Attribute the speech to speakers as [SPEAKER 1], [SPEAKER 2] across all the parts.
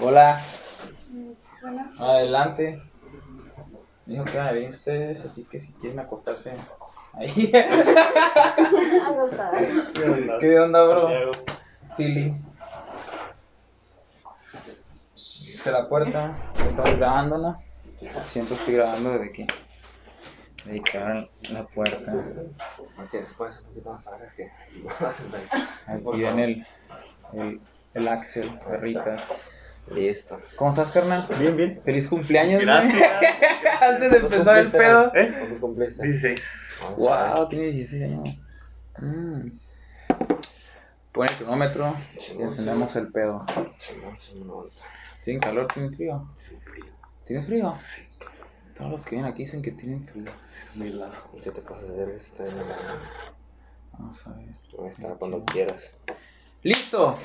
[SPEAKER 1] Hola,
[SPEAKER 2] Bueno,
[SPEAKER 1] adelante. Dijo que me bien ustedes, así que si quieren acostarse ahí. ¿Qué onda, bro? Philly. De la puerta, estamos grabando, ¿no? Siempre estoy grabando desde que, desde que abran la puerta.
[SPEAKER 3] Porque después un poquito más es que
[SPEAKER 1] Aquí viene el, el, el Axel, perritas.
[SPEAKER 3] Listo.
[SPEAKER 1] ¿Cómo estás, carnal?
[SPEAKER 4] Bien, bien.
[SPEAKER 1] Feliz cumpleaños.
[SPEAKER 4] Gracias.
[SPEAKER 1] Antes de empezar el pedo.
[SPEAKER 4] ¿Eh?
[SPEAKER 3] ¿Cuántos cumpliste?
[SPEAKER 4] 16.
[SPEAKER 3] Vamos a ver.
[SPEAKER 1] Wow, tiene 16 años. Mm. Pon el cronómetro y encendemos el pedo. ¿Tienen calor? ¿Tienen frío?
[SPEAKER 4] Sí, frío.
[SPEAKER 1] ¿Tienes frío? Todos los que vienen aquí dicen que tienen frío.
[SPEAKER 4] Muy largo.
[SPEAKER 3] ¿Qué te pasa de ver? Está en la...
[SPEAKER 1] Vamos a ver.
[SPEAKER 3] Voy a estar cuando quieras.
[SPEAKER 1] ¡Listo!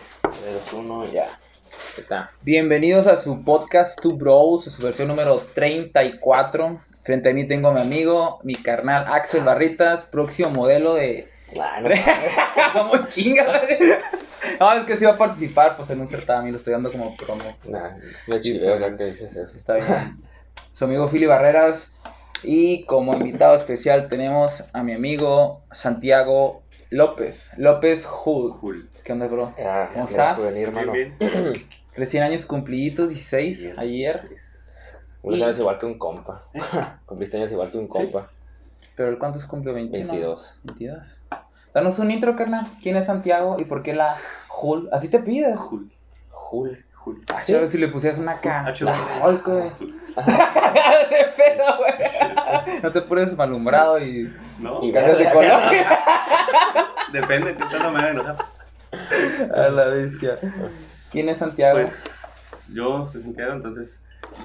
[SPEAKER 3] Eres uno, ya. ¿Qué tal?
[SPEAKER 1] Bienvenidos a su podcast Two Bros, su versión número 34. Frente a mí tengo a mi amigo, mi carnal Axel Barritas, próximo modelo de...
[SPEAKER 3] No,
[SPEAKER 1] Vamos chinga. No, es que sí va a participar pues en un certamen, lo estoy dando como promo.
[SPEAKER 3] nah, me chiveo ya que dices eso.
[SPEAKER 1] Está bien. Su amigo Philly Barreras. Y como invitado especial tenemos a mi amigo Santiago López. López.
[SPEAKER 4] Cool.
[SPEAKER 1] ¿Qué onda, bro?
[SPEAKER 3] Ya,
[SPEAKER 1] ¿Cómo estás?
[SPEAKER 3] por venir, hermano.
[SPEAKER 4] Bien, bien.
[SPEAKER 1] Recién años cumpliditos, 16,
[SPEAKER 4] Bien.
[SPEAKER 1] ayer.
[SPEAKER 3] Unos
[SPEAKER 1] Y-
[SPEAKER 3] años igual que un compa. Cumpliste años igual que un compa.
[SPEAKER 1] Pero el cuántos cumplió 21.
[SPEAKER 3] 22.
[SPEAKER 1] 22. Danos un intro, carnal. ¿Quién es Santiago y por qué la Hul? Así te pides.
[SPEAKER 4] Cool.
[SPEAKER 3] Jul.
[SPEAKER 4] Cool.
[SPEAKER 1] A ver si le pusieras una K.
[SPEAKER 4] Ah,
[SPEAKER 1] La
[SPEAKER 4] chulo.
[SPEAKER 1] Hulk, güey. Qué pedo, güey. No te pones malhumbrado y
[SPEAKER 4] No,
[SPEAKER 3] Y
[SPEAKER 1] cambias de color.
[SPEAKER 4] depende de qué tal manera de enojar.
[SPEAKER 1] A la bestia. ¿Quién es Santiago?
[SPEAKER 4] Pues yo soy Santiago, entonces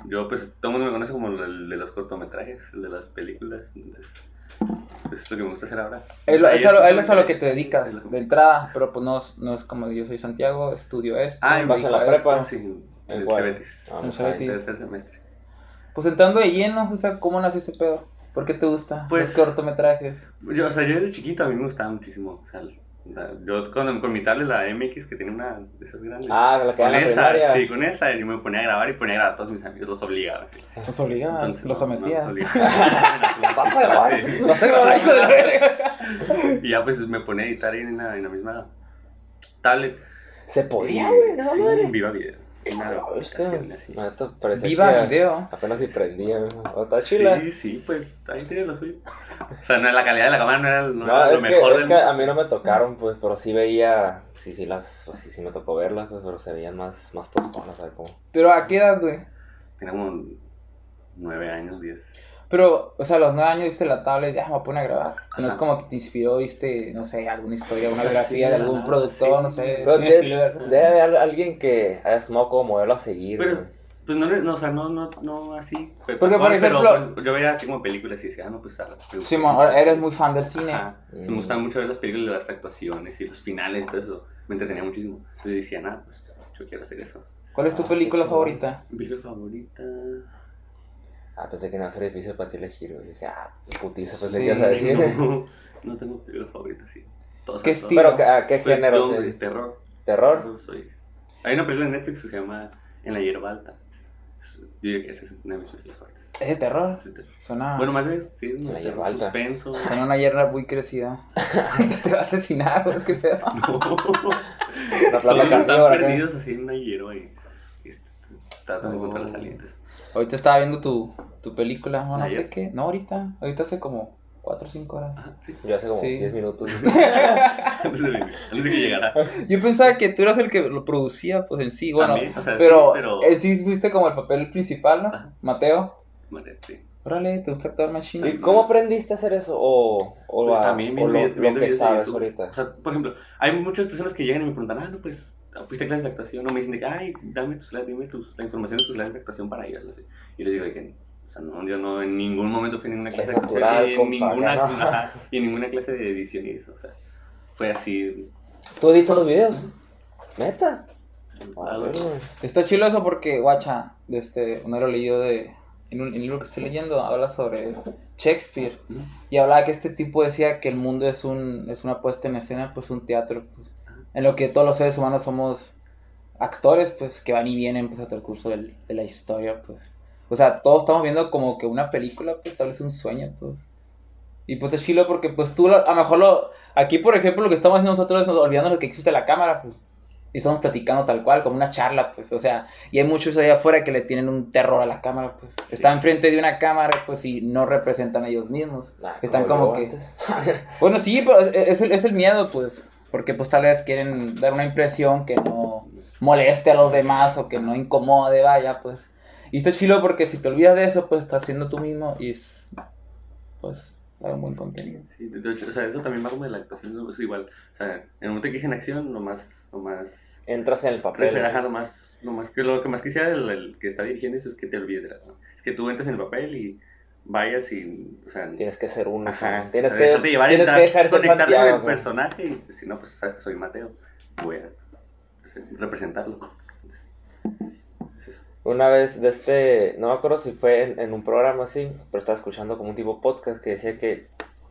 [SPEAKER 4] yo pues todo el mundo me conoce como el de los cortometrajes, el de las películas, entonces pues es lo que me gusta hacer ahora.
[SPEAKER 1] Él, es, a lo, él es a lo que te dedicas
[SPEAKER 4] que-
[SPEAKER 1] de entrada, pero pues no, es- no es como yo soy Santiago, estudio esto.
[SPEAKER 4] Ah,
[SPEAKER 3] vas a la prepa.
[SPEAKER 1] esto.
[SPEAKER 4] Sí,
[SPEAKER 3] ¿En
[SPEAKER 4] el? Cebetis,
[SPEAKER 3] Vamos
[SPEAKER 1] En
[SPEAKER 3] a
[SPEAKER 1] Cebetis.
[SPEAKER 3] ver.
[SPEAKER 4] tercer semestre.
[SPEAKER 1] Pues entrando de lleno, o sea, ¿cómo nació ese pedo? ¿Por qué te gusta
[SPEAKER 4] Pues-
[SPEAKER 1] los cortometrajes?
[SPEAKER 4] Yo, o sea, yo desde chiquito a mí me gustaba muchísimo, o sea, yo con, con mi tablet, la MX, que tiene una de esas grandes.
[SPEAKER 3] Ah, la que
[SPEAKER 4] con
[SPEAKER 3] era en la
[SPEAKER 4] esa,
[SPEAKER 3] primaria.
[SPEAKER 4] sí, con esa yo me ponía a grabar y ponía a grabar a todos mis amigos, los obligaba. sí.
[SPEAKER 1] Los
[SPEAKER 4] Entonces,
[SPEAKER 1] los
[SPEAKER 4] no, no, los obligaba.
[SPEAKER 3] Vas a grabar.
[SPEAKER 4] Sí.
[SPEAKER 1] Vas a grabar, hijo de la verga.
[SPEAKER 4] Y ya pues me ponía a editar ahí en la, en la misma tablet.
[SPEAKER 3] Se podía, güey, no
[SPEAKER 4] sí,
[SPEAKER 3] madre.
[SPEAKER 4] viva video.
[SPEAKER 3] Neta, parecía
[SPEAKER 1] Viva
[SPEAKER 3] que
[SPEAKER 1] video.
[SPEAKER 3] Apenas si prendía. Oh, Está chila.
[SPEAKER 4] Sí, sí, pues ahí tiene lo suyo. O sea, no, la calidad de la cámara no era, no
[SPEAKER 3] No,
[SPEAKER 4] era
[SPEAKER 3] es,
[SPEAKER 4] lo
[SPEAKER 3] que,
[SPEAKER 4] mejor
[SPEAKER 3] es
[SPEAKER 4] del
[SPEAKER 3] que a mí no me tocaron, pues, pero sí veía, sí, sí, las, pues, sí, sí me tocó verlas, pues, pero se veían más, más tosconas, ¿sabes cómo?
[SPEAKER 1] Pero ¿a qué edad, güey?
[SPEAKER 4] Tenía como nueve años, diez.
[SPEAKER 1] Pero, o sea, a los nueve años viste la tablet y ya me voy a poner a grabar. No es como que te inspiró, viste, no sé, alguna historia, una biografía
[SPEAKER 4] sí,
[SPEAKER 1] de algún productor,
[SPEAKER 4] sí.
[SPEAKER 1] no sé.
[SPEAKER 3] Pero de- debe haber alguien que haya tomado como modelo a seguir,
[SPEAKER 4] Pero-. Pues no, no, o sea, no, no, no así. pero-
[SPEAKER 1] Porque, por ejemplo-
[SPEAKER 4] yo veía así como películas y decía, ah, no, pues a las
[SPEAKER 1] Simón, ahora eres muy fan del cine.
[SPEAKER 4] Ajá. Me gustaba mucho ver las películas, las actuaciones y los finales y todo eso. Me entretenía muchísimo. Entonces decía, nada, pues yo quiero hacer eso.
[SPEAKER 1] ¿Cuál es tu
[SPEAKER 3] Ah,
[SPEAKER 1] película favorita?
[SPEAKER 4] Mi película favorita.
[SPEAKER 3] Ah, pensé que no iba a ser difícil para ti elegir, güey. Dije, ah, qué putiza, pensé
[SPEAKER 1] Sí.
[SPEAKER 3] que ibas a decir.
[SPEAKER 4] No, no tengo película favorita, sí. Todas
[SPEAKER 1] ¿Qué estilo?
[SPEAKER 3] Pero, ¿qué- ¿a qué
[SPEAKER 4] Pues,
[SPEAKER 3] género?
[SPEAKER 4] yo,
[SPEAKER 3] sí?
[SPEAKER 4] de terror.
[SPEAKER 3] ¿Terror?
[SPEAKER 4] Terror soy. Hay una película en Netflix que se llama En la hierba alta. Yo diría que esa es una de mis películas favoritas.
[SPEAKER 1] ¿Es de terror?
[SPEAKER 4] Es de terror.
[SPEAKER 1] Suena,
[SPEAKER 4] Bueno, más de, sí, es
[SPEAKER 3] En la
[SPEAKER 4] de
[SPEAKER 3] hierba alta.
[SPEAKER 4] suspenso.
[SPEAKER 1] suena una hierba muy crecida. te va a asesinar, güey, qué pedo.
[SPEAKER 4] No.
[SPEAKER 3] Una planta
[SPEAKER 4] Todos están
[SPEAKER 3] carnívora acá.
[SPEAKER 4] perdidos así en una hierba est- tratan de encontrar las alientas.
[SPEAKER 1] Ahorita estaba viendo tu, tu película, no, no sé qué. No, ahorita. Ahorita hace como 4 o 5 horas.
[SPEAKER 4] Sí.
[SPEAKER 3] Yo hace como
[SPEAKER 1] Sí.
[SPEAKER 3] 10 minutos.
[SPEAKER 4] Antes de, antes de que llegara.
[SPEAKER 1] Yo pensaba que tú eras el que lo producía, pues en sí, bueno.
[SPEAKER 4] También, o sea, sí,
[SPEAKER 1] pero,
[SPEAKER 4] pero-
[SPEAKER 1] en sí fuiste como el papel principal, ¿no?
[SPEAKER 4] Ajá.
[SPEAKER 1] Mateo.
[SPEAKER 4] Sí.
[SPEAKER 1] Órale, ¿te gusta actuar machine?
[SPEAKER 3] ¿Y cómo aprendiste a hacer eso? ¿O, o,
[SPEAKER 4] Pues
[SPEAKER 3] a-
[SPEAKER 4] también
[SPEAKER 3] o lo, lo que sabes ahorita?
[SPEAKER 4] O sea, por ejemplo, hay muchas personas que llegan y me preguntan, ah, no, pues, fuiste a clases de actuación, o me dicen de que, ay, dame, tus, clases, dime tus, la información de tus clases de actuación para ir. Y les digo de que, o sea, no, yo no en ningún momento fui a ninguna clase
[SPEAKER 3] Es
[SPEAKER 4] de actuación,
[SPEAKER 3] natural,
[SPEAKER 4] y en ninguna, y en clase de edición y eso, o sea, fue así.
[SPEAKER 3] ¿Tú editas los videos? ¿Neta?
[SPEAKER 4] Ah,
[SPEAKER 3] A ver,
[SPEAKER 4] bueno.
[SPEAKER 3] güey.
[SPEAKER 1] Está chido eso porque, guacha, de este, uno lo leído de. En un en el libro que estoy leyendo habla sobre Shakespeare. Y hablaba que este tipo decía que el mundo es un es una puesta en escena, pues un teatro. pues, en lo que todos los seres humanos somos actores, pues, que van y vienen, pues, hasta el curso del- de la historia, pues. O sea, todos estamos viendo como que una película, pues, vez un sueño, pues. Y pues es chilo porque, pues, tú, lo- a lo mejor lo... Aquí, por ejemplo, lo que estamos haciendo nosotros es olvidando lo que existe la cámara, pues. Y estamos platicando tal cual, como una charla, pues. O sea, y hay muchos allá afuera que le tienen un terror a la cámara, pues. Están enfrente de una cámara, pues, y no representan a ellos mismos.
[SPEAKER 3] Nah,
[SPEAKER 1] Están como que-. Bueno, sí, pero es, es el, es el miedo, pues. Porque pues tal vez quieren dar una impresión que no moleste a los demás o que no incomode, vaya, pues. Y está chilo porque si te olvidas de eso, pues estás siendo tú mismo y es, pues, dar un buen contenido.
[SPEAKER 4] Sí, de- hecho, o sea, eso también va como de la actuación, es igual. O sea, en el momento que hice en acción, lo más, lo más,
[SPEAKER 3] Entras en el papel.
[SPEAKER 4] prefiero, ajá, lo más, lo más, que lo que más quisiera el, el que está dirigiendo eso es que te olvides de la, ¿no? Es que tú entres en el papel y vayas y, o sea,
[SPEAKER 3] Tienes que ser uno.
[SPEAKER 4] ajá,
[SPEAKER 3] Tienes que,
[SPEAKER 4] dejarte llevar,
[SPEAKER 3] tienes que dejar
[SPEAKER 4] conectarte con el personaje y si no, pues sabes que soy Mateo, voy a pues, representarlo. Es eso.
[SPEAKER 3] Una vez de este, no me acuerdo si fue en, en un programa así, pero estaba escuchando como un tipo podcast que decía que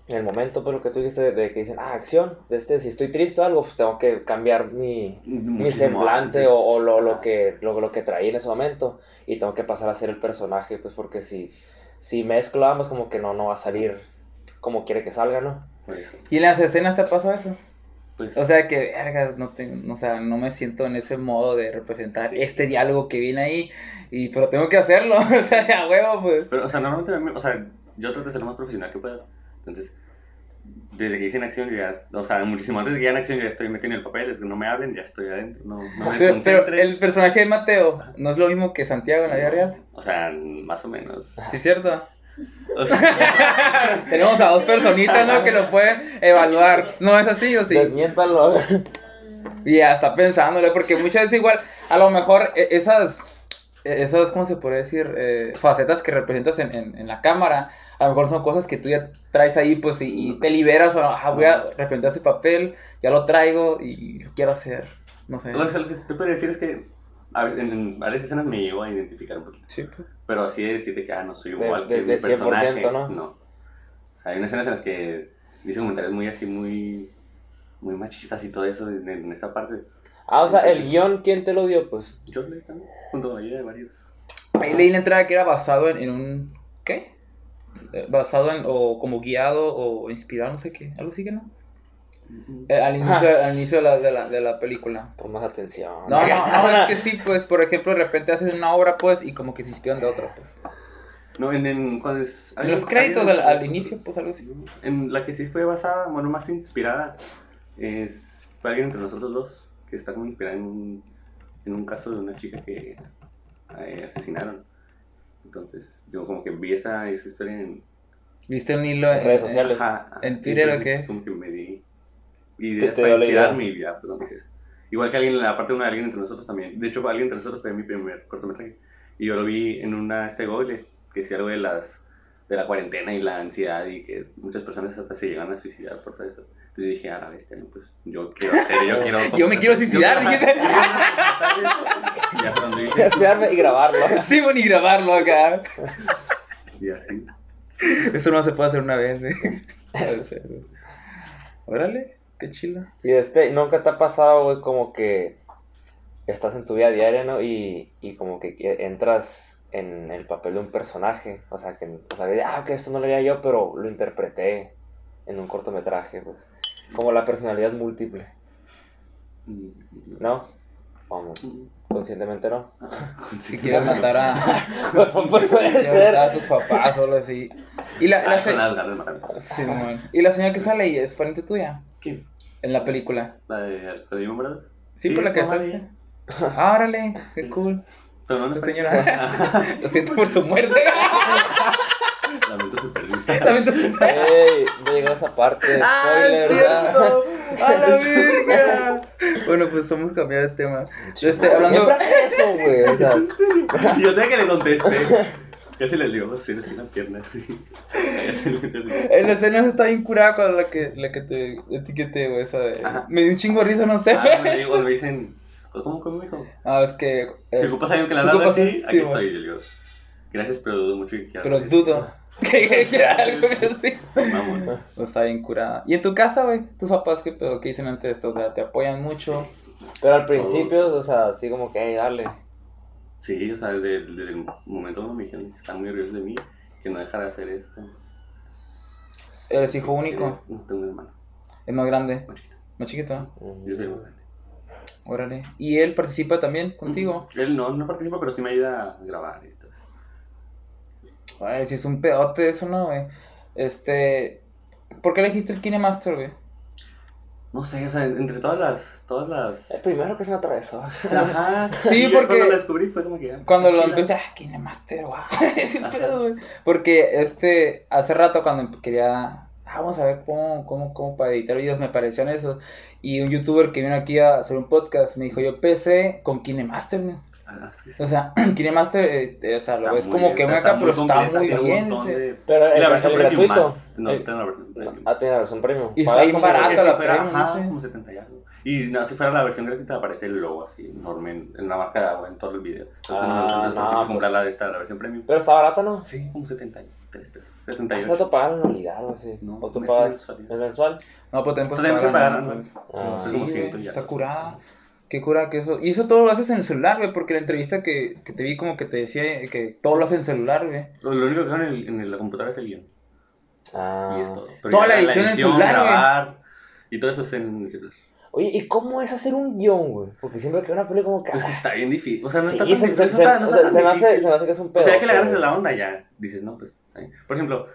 [SPEAKER 3] en el momento, pues lo que tú dijiste de, de que dicen, ah, acción, de este, si estoy triste o algo, pues tengo que cambiar mi, mi semblante
[SPEAKER 4] antes.
[SPEAKER 3] o, o lo, lo
[SPEAKER 4] Ajá.
[SPEAKER 3] que, lo, lo que traí en ese momento y tengo que pasar a ser el personaje, pues porque si, si mezclo ambos como que no, no va a salir como quiere que salga, ¿no?
[SPEAKER 1] ¿Y en las escenas te pasó eso?
[SPEAKER 4] Pues,
[SPEAKER 1] O sea que, verga, no, tengo, o sea, no me siento en ese modo de representar
[SPEAKER 4] Sí.
[SPEAKER 1] este diálogo que viene ahí, y, pero tengo que hacerlo, o sea, a huevo, pues.
[SPEAKER 4] Pero, o sea, normalmente, o sea, yo trato de ser lo más profesional que puedo. Entonces, desde que hice en acción, ya, o sea, muchísimo antes de que ya en acción, ya estoy metido en el papel, es que no me hablen, ya estoy adentro, no, no me
[SPEAKER 1] Pero, pero el personaje de Mateo no es lo mismo que Santiago en la vida real,
[SPEAKER 4] O sea, más o menos.
[SPEAKER 1] ¿sí es cierto?
[SPEAKER 4] O sea,
[SPEAKER 1] Tenemos a dos personitas, ¿no? Que lo pueden evaluar. ¿No es así o sí?
[SPEAKER 3] Desmiéntalo.
[SPEAKER 1] Y ya está pensándole, porque muchas veces igual, a lo mejor e- esas, esas, ¿cómo se puede decir? Eh, facetas que representas en, en, en la cámara, a lo mejor son cosas que tú ya traes ahí, pues, y, y te liberas, o ah, voy a representar ese papel, ya lo traigo y lo quiero hacer, no sé.
[SPEAKER 4] o sea, lo que te puedo decir es que a veces, en, varias escenas me llevo a identificar un poquito.
[SPEAKER 1] Sí, pues.
[SPEAKER 4] Pero así de decirte que, ah, no soy
[SPEAKER 3] De-
[SPEAKER 4] igual que
[SPEAKER 3] de-
[SPEAKER 4] mi
[SPEAKER 3] de 100%,
[SPEAKER 4] personaje.
[SPEAKER 3] ¿no?
[SPEAKER 4] No. O sea, hay unas escenas en las que dice comentarios muy así, muy, muy machistas y todo eso en, en esa parte.
[SPEAKER 3] Ah, o sea, el guion, ¿quién te lo dio? Pues
[SPEAKER 4] Yo leí también, junto ayuda de varios.
[SPEAKER 1] Ahí leí la entrada que era basado en, en un, ¿qué? Eh, Basado en, o como guiado, o inspirado, no sé qué, algo así que no. Eh, al inicio, al inicio de, la, de, la, de la película.
[SPEAKER 3] pon más atención.
[SPEAKER 1] No, no, no, es que sí, pues, por ejemplo, de repente haces una obra, pues, y como que se inspiran de otra, pues.
[SPEAKER 4] No, en, en, cuando es-
[SPEAKER 1] En los créditos del- al inicio, pues, algo así.
[SPEAKER 4] En la que sí fue basada, bueno, más inspirada, es, fue alguien entre nosotros dos, que está como inspirada en un, en un caso de una chica que eh, asesinaron. Entonces, yo como que vi esa, esa historia en...
[SPEAKER 1] ¿Viste un hilo en
[SPEAKER 3] Redes sociales.
[SPEAKER 4] Ajá,
[SPEAKER 1] ¿En Twitter o qué?
[SPEAKER 4] Como que me di ideas
[SPEAKER 3] te
[SPEAKER 4] para inspirarme y ya, pues no dices. Igual que alguien, aparte de una alguien entre nosotros también. De hecho, alguien entre nosotros fue mi primer cortometraje. Y yo lo vi en una, este Google, que decía algo de las de la cuarentena y la ansiedad y que muchas personas hasta se llegan a suicidar por todo eso. Entonces dije, a la bestia, no, pues yo quiero hacer, yo quiero...
[SPEAKER 1] Yo me quiero suicidar, dijiste.
[SPEAKER 4] ya cuando dije,
[SPEAKER 3] y grabarlo.
[SPEAKER 1] Sí, bueno, y grabarlo acá.
[SPEAKER 4] y así.
[SPEAKER 1] Eso no se puede hacer una vez, ¿eh? Puede ser. Órale, qué chido.
[SPEAKER 3] Y este, ¿nunca te ha pasado, güey, como que estás en tu vida diaria, ¿no? Y, y como que que entras en el papel de un personaje. O sea, que, o sea, de, ah, que esto no lo haría yo, pero lo interpreté en un cortometraje, pues. Como la personalidad múltiple, ¿no? Vamos, conscientemente no.
[SPEAKER 1] Si quieres matar a,
[SPEAKER 3] Pues, pues puede ser.
[SPEAKER 1] a tus papás o algo así. Y la, la
[SPEAKER 4] Ah,
[SPEAKER 1] se-. Simón. Y la señora que sale ahí es frente tuya
[SPEAKER 4] ¿Quién?
[SPEAKER 1] en la película.
[SPEAKER 4] ¿La de Morales?
[SPEAKER 1] Sí,
[SPEAKER 4] Sí,
[SPEAKER 1] por la
[SPEAKER 4] es
[SPEAKER 1] que
[SPEAKER 4] mamá
[SPEAKER 1] sale.
[SPEAKER 4] ella.
[SPEAKER 1] Ah, órale, qué cool.
[SPEAKER 4] Pero no,
[SPEAKER 1] La señora. Lo siento por su muerte.
[SPEAKER 4] Lamento su pérdida.
[SPEAKER 1] También te-
[SPEAKER 3] Ey, no llegó a esa parte.
[SPEAKER 1] ¡Ah,
[SPEAKER 3] spoiler,
[SPEAKER 1] es cierto! ¡A la verga! Bueno, pues somos cambiar de tema. Este, hablando-
[SPEAKER 3] Siempre hace eso, güey. O sea,
[SPEAKER 4] yo tenía que le contesté. Casi le dio así en la pierna. Así.
[SPEAKER 1] En la escena está bien curada con la que, la que te etiqueté, güey, esa de...
[SPEAKER 4] Ajá.
[SPEAKER 1] Me dio un chingo de risa, no sé.
[SPEAKER 4] Ah, me digo, me dicen, ¿cómo, cómo me dijo?
[SPEAKER 1] Ah, es que...
[SPEAKER 4] Si
[SPEAKER 1] es-
[SPEAKER 4] ocupas a alguien que le
[SPEAKER 1] si ocupas
[SPEAKER 4] así,
[SPEAKER 1] un-
[SPEAKER 4] aquí
[SPEAKER 1] sí,
[SPEAKER 4] estoy.
[SPEAKER 1] bueno.
[SPEAKER 4] Yo digo, gracias, pero dudo mucho que quiera.
[SPEAKER 1] pero dudo que que quiera algo que sí.
[SPEAKER 4] Vamos.
[SPEAKER 1] No está bien curada. ¿Y en tu casa, güey? ¿Tus papás qué pedo? ¿Qué dicen ante esto? O sea, ¿te apoyan mucho?
[SPEAKER 3] Pero al principio, o sea, así como que, hey, dale.
[SPEAKER 4] Sí, o sea, desde, desde el momento cuando me dijeron que están muy orgullosos de mí, que no dejara de hacer esto.
[SPEAKER 1] Eres hijo único.
[SPEAKER 4] No tengo un hermano,
[SPEAKER 1] Es más grande.
[SPEAKER 4] más chiquito.
[SPEAKER 1] Más chiquito.
[SPEAKER 4] Yo soy más grande.
[SPEAKER 1] Órale. ¿Y él participa también contigo?
[SPEAKER 4] Él no, no participa, pero sí me ayuda a grabar y todo.
[SPEAKER 1] Órale, si es un pedote eso, ¿no, güey? Este. ¿Por qué elegiste el KineMaster, güey?
[SPEAKER 4] No sé, o sea, entre todas las. Todas las.
[SPEAKER 3] El primero que se me atravesó.
[SPEAKER 4] Ajá.
[SPEAKER 1] Sí, porque-
[SPEAKER 4] Cuando lo descubrí fue como que. ah,
[SPEAKER 1] Cuando lo empecé, ah, KineMaster, güey. Porque este, hace rato cuando quería, ah, vamos a ver cómo, cómo, cómo para editar videos me parecían eso. Y un youtuber que vino aquí a hacer un podcast me dijo, yo empecé con KineMaster, güey.
[SPEAKER 4] Ah.
[SPEAKER 1] O sea, KineMaster, eh, eh, o sea, lo ves como
[SPEAKER 4] bien,
[SPEAKER 1] que muy acá, pero está muy bien.
[SPEAKER 3] Pero
[SPEAKER 4] la versión premium
[SPEAKER 3] gratuito.
[SPEAKER 4] más. No, está en la versión premium.
[SPEAKER 3] Ah, tiene la versión premium.
[SPEAKER 1] Y está bien.
[SPEAKER 4] Porque
[SPEAKER 1] la premium,
[SPEAKER 4] ajá,
[SPEAKER 1] sí.
[SPEAKER 4] como 70 y algo. Y no, si fuera la versión gratuita aparece el logo así, enorme, en, la marca de agua, en todo el video. Entonces
[SPEAKER 3] Ah,
[SPEAKER 4] no, no, no,
[SPEAKER 3] no, pues-
[SPEAKER 4] comprar la de esta, la versión premium.
[SPEAKER 3] Pero está barata, ¿no?
[SPEAKER 4] Sí, como 73 pesos,
[SPEAKER 3] Hasta
[SPEAKER 4] 78.
[SPEAKER 3] tú pagas la anualidad o así.
[SPEAKER 4] No,
[SPEAKER 3] o tú pagas
[SPEAKER 4] mensual.
[SPEAKER 3] el mensual.
[SPEAKER 1] No, pues también puedes
[SPEAKER 4] sea, tienes que
[SPEAKER 1] pagar, ¿no?
[SPEAKER 4] ¿no?
[SPEAKER 3] Ah,
[SPEAKER 1] Sí,
[SPEAKER 4] como
[SPEAKER 1] güey,
[SPEAKER 4] 100 y
[SPEAKER 1] está curada. Qué cura que eso. Y eso todo lo haces en el celular, güey, porque la entrevista que, que te vi como que te decía que todo lo haces en celular, güey.
[SPEAKER 4] Lo, lo único que hago en, el- en la computadora es el guion.
[SPEAKER 3] Ah.
[SPEAKER 4] Y es todo. Pero
[SPEAKER 1] Toda
[SPEAKER 4] ya
[SPEAKER 1] la edición en celular, güey.
[SPEAKER 4] grabar, Y todo eso es en el celular.
[SPEAKER 3] Oye, ¿y cómo es hacer un guion, güey? Porque siempre que una película como que...
[SPEAKER 4] Pues que está bien difícil. O sea, no
[SPEAKER 3] sí,
[SPEAKER 4] está tan
[SPEAKER 3] se,
[SPEAKER 4] difícil.
[SPEAKER 3] se-
[SPEAKER 4] no
[SPEAKER 3] se-
[SPEAKER 4] está- no
[SPEAKER 3] o
[SPEAKER 4] está
[SPEAKER 3] sea,
[SPEAKER 4] tan
[SPEAKER 3] se me hace,
[SPEAKER 4] difícil.
[SPEAKER 3] se me hace que es un
[SPEAKER 4] O
[SPEAKER 3] pedo.
[SPEAKER 4] sea, ya que le agarras de
[SPEAKER 3] pero-
[SPEAKER 4] la onda, ya dices, no, pues. Por ejemplo,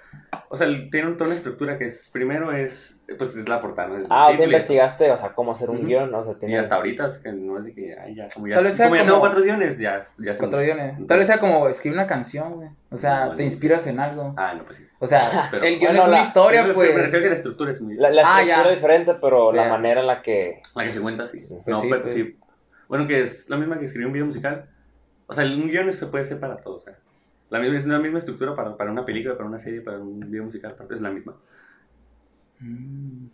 [SPEAKER 4] o sea, tiene un- toda una estructura que es. Primero es. Pues es la portada, ¿no? El
[SPEAKER 3] Ah, o sea, investigaste, o sea, cómo hacer un
[SPEAKER 4] Ujú.
[SPEAKER 3] guion, o sea,
[SPEAKER 4] eso. Y
[SPEAKER 3] tiene...
[SPEAKER 4] hasta ahorita, es que no es de que. Ay, ya, como ya.
[SPEAKER 1] Tal vez sea
[SPEAKER 4] como ya
[SPEAKER 1] como-
[SPEAKER 4] tengo cuatro guiones, ya. ya
[SPEAKER 1] Cuatro guiones. Tal vez sea como escribir una canción, güey. O sea,
[SPEAKER 4] No,
[SPEAKER 1] te
[SPEAKER 4] no.
[SPEAKER 1] inspiras en algo.
[SPEAKER 4] Ah, no, pues sí.
[SPEAKER 1] O sea,
[SPEAKER 4] Pero-
[SPEAKER 1] el guion
[SPEAKER 3] Bueno,
[SPEAKER 1] es una
[SPEAKER 3] la-
[SPEAKER 1] historia, pues.
[SPEAKER 4] Me refiero que la estructura es muy.
[SPEAKER 3] La, la
[SPEAKER 1] Ah,
[SPEAKER 3] estructura
[SPEAKER 1] ya.
[SPEAKER 3] es diferente, pero la
[SPEAKER 1] Ya.
[SPEAKER 3] manera en la que...
[SPEAKER 4] La que se cuenta, sí.
[SPEAKER 3] Sí.
[SPEAKER 1] Pues
[SPEAKER 4] no,
[SPEAKER 1] sí,
[SPEAKER 4] pero
[SPEAKER 1] pues.
[SPEAKER 4] sí. Bueno, que es la misma que escribir un video musical. O sea, un guion se puede hacer para todo. O sea, la misma, es la misma estructura para, para una película, para una serie, para un video musical. Es la misma.
[SPEAKER 1] Mm,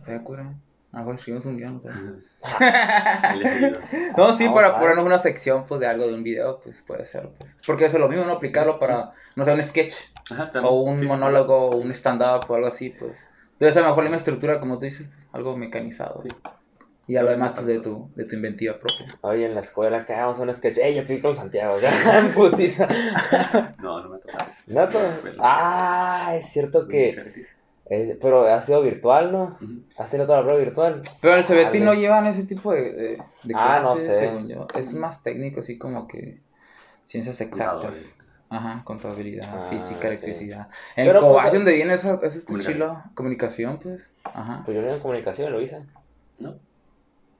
[SPEAKER 1] está cura. Mejor escribimos un
[SPEAKER 4] guion.
[SPEAKER 1] No, sí, para ponernos una sección, pues, de algo de un video, pues, puede ser, pues. Porque eso es lo mismo, ¿no? Aplicarlo para, no sé, un sketch,
[SPEAKER 4] Ajá,
[SPEAKER 1] o un
[SPEAKER 4] sí.
[SPEAKER 1] monólogo, o un stand-up, o algo así, pues. Debe ser mejor la misma estructura, como tú dices, pues, algo mecanizado.
[SPEAKER 4] Sí.
[SPEAKER 1] Y a lo demás, pues, de tu, de tu inventiva propia.
[SPEAKER 3] Oye, en la escuela, que vamos a un sketch. ¡Ey, yo fui con Santiago! ya, putiza.
[SPEAKER 4] No, no me ha tocado eso.
[SPEAKER 3] ¿Nato?
[SPEAKER 4] Escuela.
[SPEAKER 3] Ah, es cierto que... eh, pero ha sido virtual, ¿no?
[SPEAKER 4] Ujú.
[SPEAKER 3] ¿Has tenido toda la prueba virtual?
[SPEAKER 1] Pero en el CBT no llevan ese tipo de, de, de
[SPEAKER 3] Ah, no sé.
[SPEAKER 1] según yo. Es más técnico, así como que ciencias exactas. Ajá, contabilidad,
[SPEAKER 3] Ah,
[SPEAKER 1] física, electricidad. En
[SPEAKER 3] Pero,
[SPEAKER 1] el Cobach,
[SPEAKER 3] pues,
[SPEAKER 1] donde viene eso, eso
[SPEAKER 4] Comunicación.
[SPEAKER 1] chilo. Comunicación, pues. Ajá.
[SPEAKER 3] Pues yo en comunicación lo hice.
[SPEAKER 4] ¿No?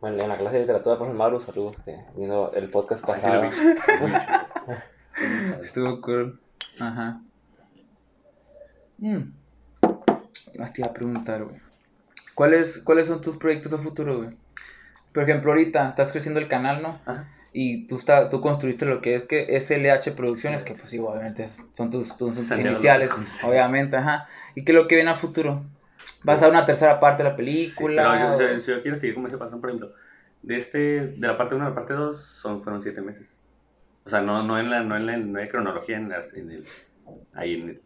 [SPEAKER 3] En, en la clase de literatura, por Maru, saludos, que vino el podcast
[SPEAKER 4] lo
[SPEAKER 3] pasado.
[SPEAKER 1] Estuvo cool. Ajá. Mm. Más te iba a preguntar, güey. ¿Cuáles, ¿Cuáles son tus proyectos a futuro, güey? Por ejemplo, ahorita estás creciendo el canal, ¿no?
[SPEAKER 4] Ajá.
[SPEAKER 1] Y tú, está, tú construiste lo que es que SLH Producciones, que pues sí, obviamente son tus, tus, tus iniciales, obviamente, ajá. ¿Y qué es lo que viene a futuro? ¿Vas a una tercera parte de la
[SPEAKER 4] Sí,
[SPEAKER 1] película?
[SPEAKER 4] pero yo,
[SPEAKER 1] o-
[SPEAKER 4] yo- yo quiero seguir como ese patrón, por ejemplo. De este, de la parte 1 a la parte 2 son, fueron 7 meses. O sea, no, no en la, no en la, no hay cronología en, las, en el, ahí en el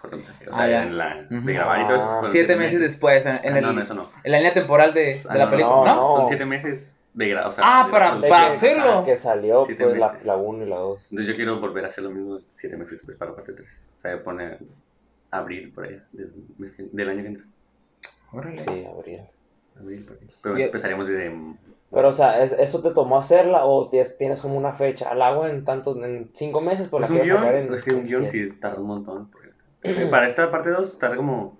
[SPEAKER 4] cortometraje. O sea,
[SPEAKER 1] Ah,
[SPEAKER 4] en la, de grabar y todo eso.
[SPEAKER 1] Siete meses después, en, en
[SPEAKER 4] Ah,
[SPEAKER 1] el,
[SPEAKER 4] no, no, eso no.
[SPEAKER 1] en la línea temporal de, de
[SPEAKER 4] Ah,
[SPEAKER 1] la
[SPEAKER 4] no,
[SPEAKER 1] película,
[SPEAKER 3] no,
[SPEAKER 1] ¿no?
[SPEAKER 3] no.
[SPEAKER 4] Son 7 meses de grabar. O sea,
[SPEAKER 1] Ah,
[SPEAKER 4] de
[SPEAKER 1] para-
[SPEAKER 4] la
[SPEAKER 3] De
[SPEAKER 1] para
[SPEAKER 3] que-
[SPEAKER 1] hacerlo.
[SPEAKER 3] ah, Que salió,
[SPEAKER 4] Siete
[SPEAKER 3] pues, la,
[SPEAKER 4] meses.
[SPEAKER 3] la 1 y la 2.
[SPEAKER 4] Entonces yo quiero volver a hacer lo mismo 7 meses después para la parte 3. O sea, pone abril por allá, del, del año que entra.
[SPEAKER 1] Órale.
[SPEAKER 3] Sí, abril.
[SPEAKER 4] Abril, por. Pero
[SPEAKER 1] Y-
[SPEAKER 4] empezaríamos desde...
[SPEAKER 3] Pero, o sea, ¿es- ¿eso te tomó hacerla o tienes, tienes como una fecha? ¿La hago en tanto, en 5 meses? Pues,
[SPEAKER 4] Pues
[SPEAKER 3] la
[SPEAKER 4] un
[SPEAKER 3] quiero
[SPEAKER 4] guion,
[SPEAKER 3] sacar en
[SPEAKER 4] es que un
[SPEAKER 3] guion
[SPEAKER 4] sí tarda un montón. porque- para esta parte 2 tarda como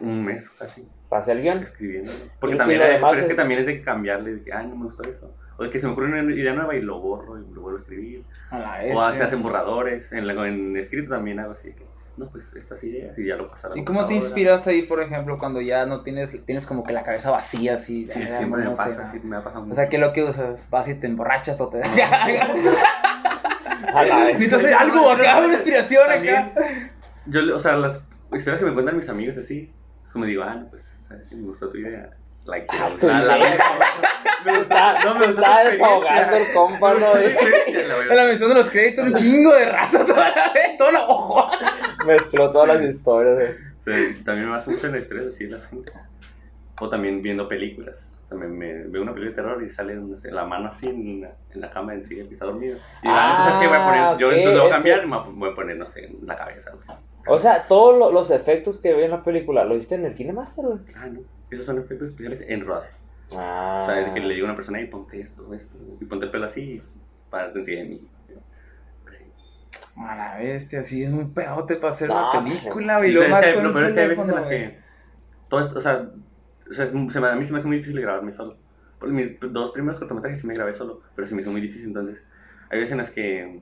[SPEAKER 4] un mes casi
[SPEAKER 3] ¿Para hacer el guion?
[SPEAKER 4] escribiendo. Porque
[SPEAKER 3] Y- y
[SPEAKER 4] también, hay-
[SPEAKER 3] demás
[SPEAKER 4] pero es,
[SPEAKER 3] es-
[SPEAKER 4] que también es de cambiarle, de que, ay, no me gustó eso. O de que se me ocurre una idea nueva y lo borro y lo vuelvo a escribir.
[SPEAKER 1] A la
[SPEAKER 4] O se hacen borradores. En, la- en escrito también hago así que, no, pues estas ideas y ya lo la
[SPEAKER 1] ¿Y cómo te inspiras ahí, por ejemplo, cuando ya no tienes, tienes como que la cabeza vacía así?
[SPEAKER 4] Sí,
[SPEAKER 1] "Ah,
[SPEAKER 4] siempre
[SPEAKER 1] no
[SPEAKER 4] me pasa,
[SPEAKER 1] nada"?
[SPEAKER 4] sí, me ha pasado
[SPEAKER 1] O sea, ¿qué es lo que usas? ¿Vas y te emborrachas o te... Necesito hacer algo acá, una inspiración
[SPEAKER 4] También,
[SPEAKER 1] acá.
[SPEAKER 4] yo, o sea, las historias que me cuentan mis amigos así, es como digo, ah, no, pues, ¿sabes? Me gustó tu idea. Like,
[SPEAKER 3] Ah,
[SPEAKER 4] o sea, la- me
[SPEAKER 3] Está,
[SPEAKER 4] gustó- no, me tu
[SPEAKER 3] desahogando el compa, ¿no?
[SPEAKER 4] La
[SPEAKER 1] En la mención de los créditos, un chingo de raza toda la vez, toda la ojo.
[SPEAKER 3] Mezcló todas las historias. eh.
[SPEAKER 4] O sea, también me vas a hacer la historia así la gente. O también viendo películas. O O sea, me, me veo una película de terror y sale no sé, la mano así en la, en la cama del silla que está dormido. Y
[SPEAKER 3] Ah,
[SPEAKER 4] ah, ¿sabes qué voy a poner? Yo entonces voy a cambiar y me voy a poner, no sé, en la cabeza. algo así.
[SPEAKER 3] O sea, todos lo- los efectos que vi en la película, ¿lo viste en el KineMaster, güey?
[SPEAKER 4] Ah, no. Esos son efectos especiales en rodaje.
[SPEAKER 3] Ah.
[SPEAKER 4] O sea, es que le digo a una persona, y ponte esto, esto, y ponte el pelo así, para encima de mí. Pues.
[SPEAKER 1] A la bestia, sí, es un pedote para hacer
[SPEAKER 3] No,
[SPEAKER 1] una
[SPEAKER 3] pues,
[SPEAKER 1] película, güey.
[SPEAKER 4] Sí,
[SPEAKER 1] y lo más
[SPEAKER 4] que,
[SPEAKER 1] con
[SPEAKER 4] no,
[SPEAKER 1] un
[SPEAKER 4] pero es que hay veces en las que. Todo esto, o sea, o sea es- se me- a mí se me hace muy difícil grabarme solo. Porque mis dos primeros cortometrajes sí me grabé solo, pero se me hizo muy difícil. Entonces, hay veces en las que.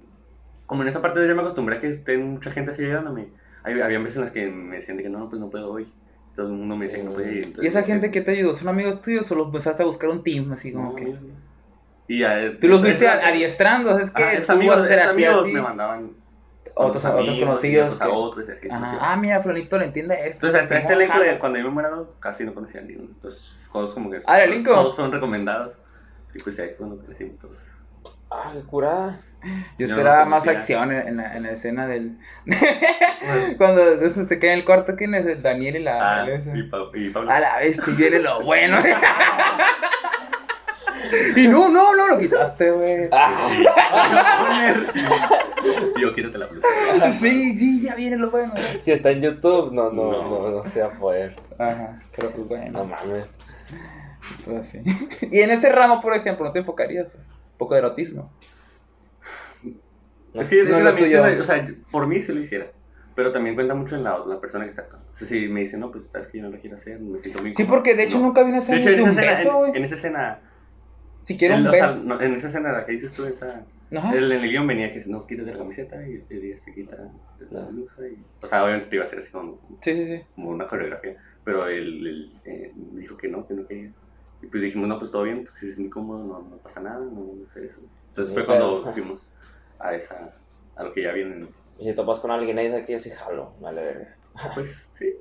[SPEAKER 4] Como en esta parte ya me acostumbré a que esté mucha gente así ayudándome. Hay, había veces en las que me decían de que no, pues no puedo hoy. Todo el mundo me decía que no podía ir.
[SPEAKER 1] ¿Y
[SPEAKER 4] entonces,
[SPEAKER 1] esa
[SPEAKER 4] este,
[SPEAKER 1] gente que te ayudó? ¿Son amigos tuyos o los empezaste a buscar un team así como
[SPEAKER 4] no,
[SPEAKER 1] que?
[SPEAKER 4] Y ya,
[SPEAKER 1] Tú los fuiste
[SPEAKER 4] esos-
[SPEAKER 1] adiestrando, es que
[SPEAKER 4] Ah, esos amigos,
[SPEAKER 1] a
[SPEAKER 4] esos
[SPEAKER 1] así,
[SPEAKER 4] amigos
[SPEAKER 1] así.
[SPEAKER 4] me mandaban
[SPEAKER 1] Otros,
[SPEAKER 4] amigos,
[SPEAKER 1] otros
[SPEAKER 4] y
[SPEAKER 1] conocidos.
[SPEAKER 4] otros a
[SPEAKER 1] que-
[SPEAKER 4] otros, y
[SPEAKER 1] Ajá.
[SPEAKER 4] conocidos.
[SPEAKER 1] Ah, mira, Flonito le entiende esto.
[SPEAKER 4] Entonces, a este elenco de cuando yo me muera dos, casi no conocía a ninguno. Entonces, todos como que.
[SPEAKER 1] Ah, ¿el elenco?
[SPEAKER 4] Todos fueron recomendados. Y pues ahí fue cuando crecimos todos.
[SPEAKER 3] Ah, qué curada.
[SPEAKER 1] Yo esperaba
[SPEAKER 4] no
[SPEAKER 1] más acción en, en la, en la escena del. Cuando eso se queda en el cuarto, ¿quién es? El Daniel y la.
[SPEAKER 4] Ah,
[SPEAKER 1] esa?
[SPEAKER 4] y, Pa- y Pablo.
[SPEAKER 1] A la bestia, y viene lo bueno. y no, no, no lo quitaste, güey.
[SPEAKER 3] Ah,
[SPEAKER 4] Yo, quítate la blusa.
[SPEAKER 1] Sí, sí, ya viene lo bueno.
[SPEAKER 3] si está en YouTube, no, no, no,
[SPEAKER 4] No.
[SPEAKER 3] no, se va a poder.
[SPEAKER 1] Ajá, pero pues
[SPEAKER 3] No
[SPEAKER 1] bueno,
[SPEAKER 3] mames.
[SPEAKER 1] pues así. Y en ese ramo, por ejemplo, ¿no te enfocarías? Pues, poco de erotismo.
[SPEAKER 4] Es que
[SPEAKER 1] No es lo
[SPEAKER 4] también,
[SPEAKER 1] tuyo.
[SPEAKER 4] o sea, por mí sí lo hiciera. Pero también cuenta mucho en la, la persona que está actuando. O sea, si me dicen, no, pues sabes que yo no lo quiero hacer, me siento muy
[SPEAKER 1] Sí,
[SPEAKER 4] incómodo".
[SPEAKER 1] porque de hecho
[SPEAKER 4] No.
[SPEAKER 1] nunca vi una
[SPEAKER 4] De
[SPEAKER 1] escena
[SPEAKER 4] hecho,
[SPEAKER 1] de,
[SPEAKER 4] en
[SPEAKER 1] un
[SPEAKER 4] escena,
[SPEAKER 1] beso,
[SPEAKER 4] en,
[SPEAKER 1] güey.
[SPEAKER 4] en esa escena.
[SPEAKER 1] Si quiero
[SPEAKER 4] en,
[SPEAKER 1] un
[SPEAKER 4] o sea, no, en esa escena la que dices tú, esa.
[SPEAKER 1] Ajá.
[SPEAKER 4] El, en el guion venía que no quítate la camiseta y el día se quita la blusa. Y, o sea, obviamente te iba a hacer así como,
[SPEAKER 1] Sí, sí, sí.
[SPEAKER 4] como una coreografía. Pero él, él, eh, dijo que no, que no quería. Y pues dijimos, no, pues todo bien, pues si es incómodo, no, no pasa nada, no vamos a hacer eso. Entonces
[SPEAKER 3] Sí,
[SPEAKER 4] fue cuando
[SPEAKER 3] pero-
[SPEAKER 4] fuimos a esa, a lo que ya vienen.
[SPEAKER 3] Y si topas con alguien ahí, aquí yo sí jalo. Vale, verga.
[SPEAKER 4] Pues sí.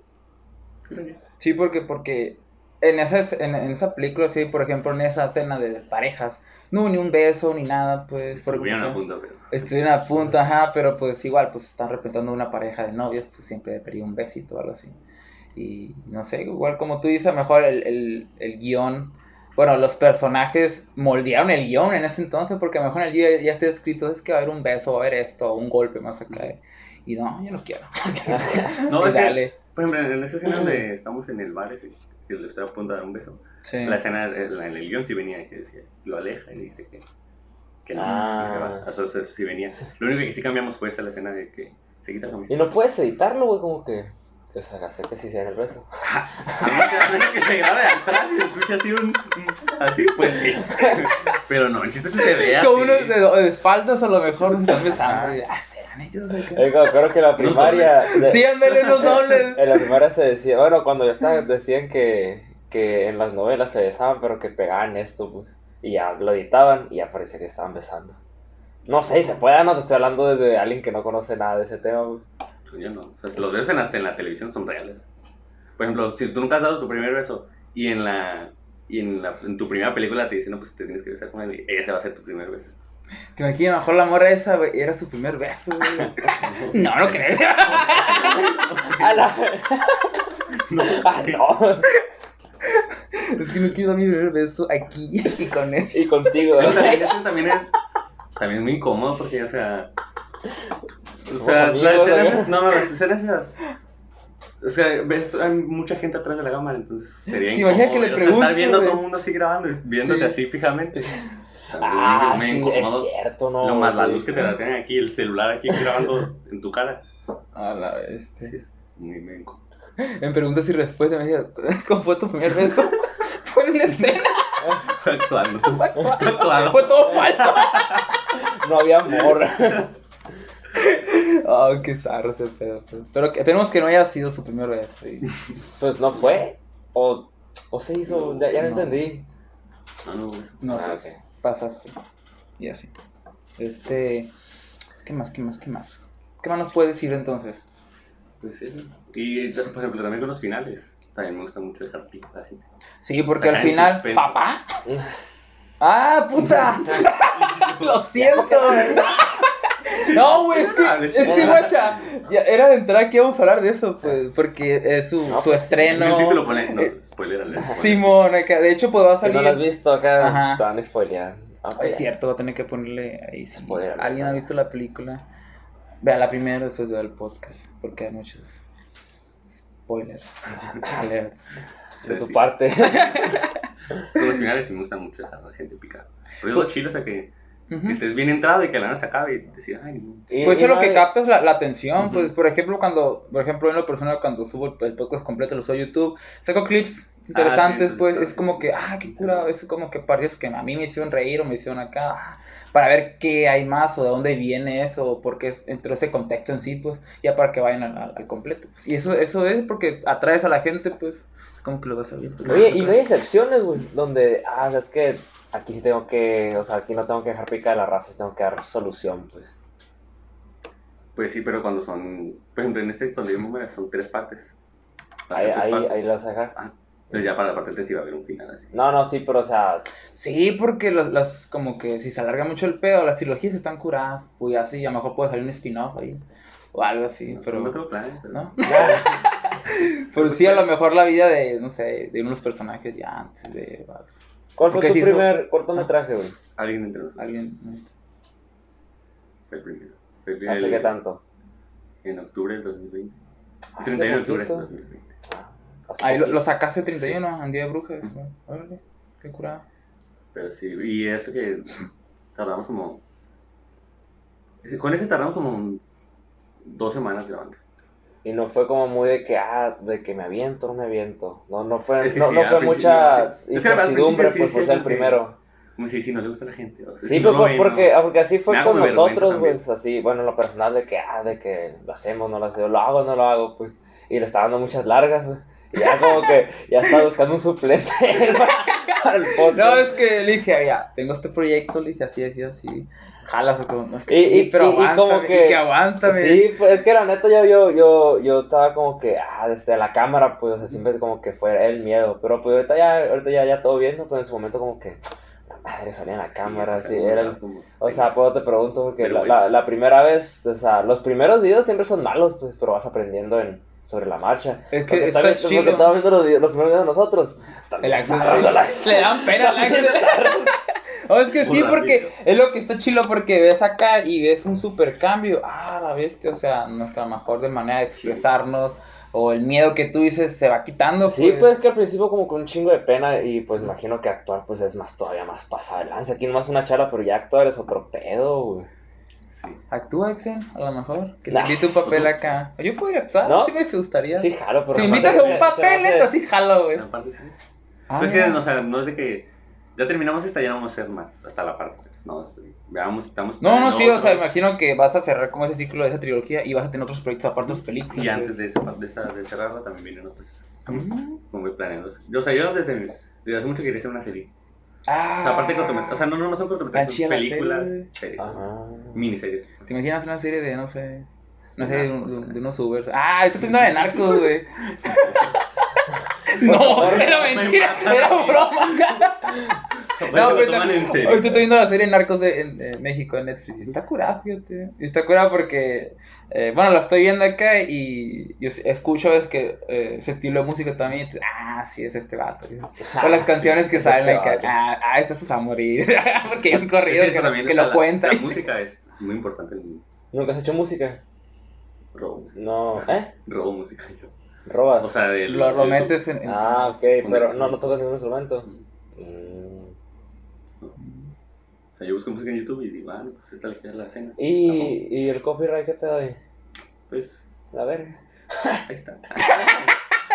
[SPEAKER 4] Sí, sí.
[SPEAKER 1] Porque, porque en, esa, es- en, en esa película, sí, por ejemplo, en esa escena de parejas, no hubo ni un beso ni nada, pues.
[SPEAKER 4] Estuvieron a punto, pero.
[SPEAKER 1] Estuvieron a punto, ajá, pero pues igual, pues están representando una pareja de novios, pues siempre pedía un besito o algo así. Y no sé, igual como tú dices, a lo mejor el, el, el guion, bueno, los personajes moldearon el guion en ese entonces, porque a lo mejor en el guion ya, ya está escrito, es que va a haber un beso, va a haber esto, o un golpe más acá. Y no, yo no quiero.
[SPEAKER 4] No,
[SPEAKER 1] Y
[SPEAKER 4] es que,
[SPEAKER 1] dale.
[SPEAKER 4] por ejemplo, en esa escena donde estamos en el bar, ese, que le estoy a punto de dar un beso,
[SPEAKER 1] Sí.
[SPEAKER 4] la escena en la- en el guion sí venía que decía, lo aleja y dice que, que no,
[SPEAKER 3] Ah.
[SPEAKER 4] y se va. Eso, eso sí venía. Lo único que sí cambiamos fue esa la escena de que se quita la
[SPEAKER 3] Y
[SPEAKER 4] camiseta.
[SPEAKER 3] no puedes editarlo, güey, como que. O sea, hacer que sí sea en el beso.
[SPEAKER 4] A menos que, se grabe atrás y se escuche así un. Así, pues sí. Pero no, el chiste es que se vea.
[SPEAKER 1] Como unos de, de espaldas a lo mejor nos están besando. Ah, serán ellos. o qué?
[SPEAKER 3] Me acuerdo que en la primaria. de-
[SPEAKER 1] Sí, ándale unos dobles.
[SPEAKER 3] En la primaria se decía, bueno, cuando yo estaba, decían que, que en las novelas se besaban, pero que pegaban esto, pues. Y ya lo editaban y ya parecía que estaban besando. No sé, si se puede, no te estoy hablando desde alguien que no conoce nada de ese tema, pues.
[SPEAKER 4] Yo no. O sea, los besos en, hasta en la televisión son reales. Por ejemplo, si tú nunca has dado tu primer beso y en la. Y en, la, en tu primera película te dicen, no, pues te tienes que besar con él y ese va a ser tu primer beso.
[SPEAKER 1] ¿Te imaginas? A lo mejor la morra esa, güey, era su primer beso, güey. No, no creo.
[SPEAKER 3] ¡A la- ¡Ah, no!
[SPEAKER 1] Es que no quiero mi primer beso aquí y con él.
[SPEAKER 3] Y contigo,
[SPEAKER 4] Pero
[SPEAKER 3] ¿eh?
[SPEAKER 4] también, eso también es. También es muy incómodo porque, o sea. O sea,
[SPEAKER 3] amigos,
[SPEAKER 4] las escenas,
[SPEAKER 3] ¿verdad?
[SPEAKER 4] no, no, las escenas esas. O sea, ves, hay mucha gente atrás de la cámara, entonces sería
[SPEAKER 1] ¿Te imaginas que le
[SPEAKER 4] o sea, estar viendo a
[SPEAKER 1] güey?
[SPEAKER 4] todo el mundo así grabando, viéndote
[SPEAKER 1] Sí.
[SPEAKER 4] así fijamente.
[SPEAKER 3] Ah, sí, es cierto, no.
[SPEAKER 4] Lo más la
[SPEAKER 3] sí.
[SPEAKER 4] luz que te la tienen aquí, el celular aquí grabando en tu cara.
[SPEAKER 1] A la bestia.
[SPEAKER 4] Sí, es muy, incómodo.
[SPEAKER 1] En preguntas y respuestas me decía, ¿cómo fue tu primer beso? Fue en una escena.
[SPEAKER 4] Actuando.
[SPEAKER 1] Fue,
[SPEAKER 4] Actuado.
[SPEAKER 1] fue todo falso.
[SPEAKER 3] No había amor.
[SPEAKER 1] Oh, qué zarro ese pedo. pues. Espero que, esperemos que no haya sido su primer beso. y-
[SPEAKER 3] Pues no fue. O, o se hizo, ya, ya no entendí.
[SPEAKER 4] No, no.
[SPEAKER 1] No,
[SPEAKER 3] Ah,
[SPEAKER 1] pues pasaste. Y así. Este. ¿Qué más? ¿Qué más? ¿Qué más? ¿Qué más nos puedes decir entonces?
[SPEAKER 4] Pues sí. Y, por ejemplo, también con los finales. También me gusta mucho dejar pico a la gente.
[SPEAKER 1] Sí, porque al final.
[SPEAKER 4] suspenso.
[SPEAKER 1] ¿Papá? ¡Ah, puta! ¡Lo siento! No, güey, es que, es que, guacha, ya era de entrada que íbamos a hablar de eso, pues, porque es su,
[SPEAKER 3] No,
[SPEAKER 1] su
[SPEAKER 3] pues,
[SPEAKER 1] estreno.
[SPEAKER 4] El título pone, no, spoiler alert.
[SPEAKER 1] Simón, acá, de hecho, pues va a
[SPEAKER 3] Si
[SPEAKER 1] salir.
[SPEAKER 3] no lo has visto acá,
[SPEAKER 1] Ajá.
[SPEAKER 3] te van a spoilear. Ah,
[SPEAKER 1] Es
[SPEAKER 3] pues,
[SPEAKER 1] cierto, voy a tener que ponerle ahí. Si
[SPEAKER 3] Spoiler,
[SPEAKER 1] alguien ha visto la película, vea la primero después de ver el podcast, porque hay muchos spoilers. Alert.
[SPEAKER 3] De tu parte.
[SPEAKER 4] Los finales sí me gustan mucho la gente picada. Pero es lo chido, o sea, que, estés bien entrado y que la nada se acabe y decir, ay, no.
[SPEAKER 3] Y-
[SPEAKER 1] Pues
[SPEAKER 3] y
[SPEAKER 1] eso es lo que captas la, la atención, pues por ejemplo cuando, por ejemplo en lo personal cuando subo el, el podcast completo, lo subo a YouTube, saco clips interesantes,
[SPEAKER 4] sí,
[SPEAKER 1] pues es como que, ah, qué cura, es como que partes que a mí me hicieron reír o me hicieron acá, ah, para ver qué hay más o de dónde viene eso, o por qué es entre ese contexto en sí, pues, ya para que vayan al, al- completo. pues. Y eso, eso es porque atraes a la gente, pues, es como que lo vas a ver.
[SPEAKER 3] Oye, y no hay excepciones, güey, donde, ah, o sea, es que aquí sí tengo que, o sea, aquí no tengo que dejar pica de la raza, tengo que dar solución, pues.
[SPEAKER 4] Pues sí, pero cuando son, por ejemplo, en este, me son tres partes.
[SPEAKER 3] Ahí,
[SPEAKER 4] Tres
[SPEAKER 3] ahí,
[SPEAKER 4] partes.
[SPEAKER 3] ahí lo vas a dejar.
[SPEAKER 4] Ah, entonces ya para la parte 3 sí va a haber un final así.
[SPEAKER 3] No, no, sí, pero, o sea,
[SPEAKER 1] Sí, porque las, las, como que si se alarga mucho el pedo, las trilogías están curadas, pues así, a lo mejor puede salir un spin-off ahí, o algo así, pero...
[SPEAKER 4] No creo plan, pero...
[SPEAKER 1] ¿No? Pero sí, a lo mejor la vida de, no sé, de unos personajes ya antes de
[SPEAKER 3] ¿cuál fue tu
[SPEAKER 1] sí hizo-
[SPEAKER 3] primer cortometraje, güey?
[SPEAKER 4] Alguien entre nosotros.
[SPEAKER 1] alguien.
[SPEAKER 4] Fue el primero. Fue el-
[SPEAKER 3] ¿Hace
[SPEAKER 4] el-
[SPEAKER 3] qué tanto?
[SPEAKER 4] En octubre del 2020.
[SPEAKER 3] Ah,
[SPEAKER 4] 31 de
[SPEAKER 3] hace
[SPEAKER 4] octubre del
[SPEAKER 3] poquito.
[SPEAKER 4] 2020.
[SPEAKER 3] Ah,
[SPEAKER 1] Ahí lo, lo sacaste el 31, en Día de Brujas. Órale, qué curado.
[SPEAKER 4] Pero sí, y eso que tardamos como... Con ese tardamos como dos semanas grabando.
[SPEAKER 3] Y no fue como muy de que, ah, de que me aviento, no me aviento. No, no fue,
[SPEAKER 4] Es que
[SPEAKER 3] no,
[SPEAKER 4] sí,
[SPEAKER 3] no fue mucha
[SPEAKER 4] sí.
[SPEAKER 3] Incertidumbre, pues, por ser el primero.
[SPEAKER 4] Como si, si no le gusta a la gente. o sea,
[SPEAKER 3] Sí,
[SPEAKER 4] si no lo
[SPEAKER 3] por-
[SPEAKER 4] ven,
[SPEAKER 3] porque,
[SPEAKER 4] no.
[SPEAKER 3] porque así fue con nosotros, pues, así, bueno, en lo personal de que, ah, de que lo hacemos, no lo hacemos, lo hago, no lo hago, pues, y le está dando muchas largas, pues, y ya como que ya está buscando un suplente para, el podcast.
[SPEAKER 1] No, es que le dije, "Ah, ya, tengo este proyecto, le dije así, así, así. Jalas o como, no es que
[SPEAKER 3] Y-
[SPEAKER 1] sí,
[SPEAKER 3] y-
[SPEAKER 1] pero
[SPEAKER 3] y- y como que-
[SPEAKER 1] y que aguántame.
[SPEAKER 3] Sí, pues es que la neta yo, yo, yo, yo estaba como que, ah, desde la cámara, pues, o sea, siempre como que fue el miedo, pero pues ahorita ya, ahorita ya, ya todo bien, ¿no? Pues en su momento como que, madre, salía en la cámara,
[SPEAKER 4] Sí,
[SPEAKER 3] era el, O sea, pues te pregunto porque la, la, la primera vez, o sea, los primeros videos siempre son malos, pues, pero vas aprendiendo en, sobre la marcha.
[SPEAKER 1] Es que está
[SPEAKER 3] también-
[SPEAKER 1] chido.
[SPEAKER 3] Porque estaba viendo los, primeros videos de nosotros.
[SPEAKER 1] El
[SPEAKER 3] zarras
[SPEAKER 1] sí. Le dan pena al
[SPEAKER 3] zarras.
[SPEAKER 1] No, es que sí, porque es lo que está chilo porque ves acá y ves un super cambio. Ah, la bestia, o sea, nuestra mejor de manera de expresarnos o el miedo que tú dices se va quitando.
[SPEAKER 3] Sí, pues es que al principio como con un chingo de pena y pues imagino que actuar pues es más todavía más pasado de lanza. Aquí nomás una charla, pero ya actuar es otro pedo, güey.
[SPEAKER 4] Sí.
[SPEAKER 1] Actúa, Axel, a lo mejor. Que te invite un papel acá. Yo podría actuar,
[SPEAKER 3] ¿No?
[SPEAKER 1] sí me gustaría.
[SPEAKER 3] Sí, jalo, pero...
[SPEAKER 1] si invitas a un papel,
[SPEAKER 3] hace-
[SPEAKER 1] neta, sí jalo, güey.
[SPEAKER 4] Aparte, sí.
[SPEAKER 1] Ah,
[SPEAKER 4] Pues que,
[SPEAKER 1] mira.
[SPEAKER 4] o sea, no es de que ya terminamos esta, ya no vamos a hacer más hasta la parte. tres. No, es- veamos, estamos.
[SPEAKER 1] No, no, sí, o sea, imagino que vas a cerrar como ese ciclo de esa trilogía y vas a tener otros proyectos aparte de tus películas.
[SPEAKER 4] Y antes
[SPEAKER 1] pues.
[SPEAKER 4] de, esa, de, esa, de cerrarla también vienen otros. Estamos como muy planeados. Yo, o sea, yo desde, desde hace mucho quería hacer una serie.
[SPEAKER 1] Ah,
[SPEAKER 4] O sea, aparte de cortometrajes. O sea, no, no, no son cortometrajes, películas, series,
[SPEAKER 3] Ajá.
[SPEAKER 4] miniseries.
[SPEAKER 1] ¿Te imaginas una serie de, no sé, una serie de, un- de- de unos Ubers? Ah, estoy viendo la de narcos, güey. No, era mentira, era broma, cara.
[SPEAKER 4] No, lo
[SPEAKER 1] pero
[SPEAKER 4] toman en serio.
[SPEAKER 1] ahorita estoy viendo la serie Narcos de, en, en México en Netflix. Y está curada, fíjate. Y está curada porque, eh, bueno, la estoy viendo acá y yo s- escucho veces que eh, ese estilo de música también. y ah, sí, es este vato. y- Con las canciones que
[SPEAKER 3] Es
[SPEAKER 1] salen,
[SPEAKER 3] este vato.
[SPEAKER 1] ah, ah, esto es a morir. porque hay un
[SPEAKER 4] Es
[SPEAKER 1] corrido
[SPEAKER 4] que también,
[SPEAKER 1] lo
[SPEAKER 4] la-
[SPEAKER 1] cuenta.
[SPEAKER 4] La,
[SPEAKER 1] y-
[SPEAKER 4] música es muy importante en
[SPEAKER 3] ¿Nunca has hecho música?
[SPEAKER 4] robo música.
[SPEAKER 3] No, ¿eh?
[SPEAKER 4] Robo música yo.
[SPEAKER 3] ¿Robas?
[SPEAKER 4] O sea, del,
[SPEAKER 1] lo, lo
[SPEAKER 4] del-
[SPEAKER 1] metes en. en-
[SPEAKER 3] ah, ok, pero no, no tocas ningún instrumento. Mm.
[SPEAKER 4] O sea, yo busco música en YouTube y digo, ah, pues esta es la escena.
[SPEAKER 3] ¿Y, ¿Y el copyright qué pedo ahí?
[SPEAKER 4] Pues,
[SPEAKER 3] A ver.
[SPEAKER 4] ahí está.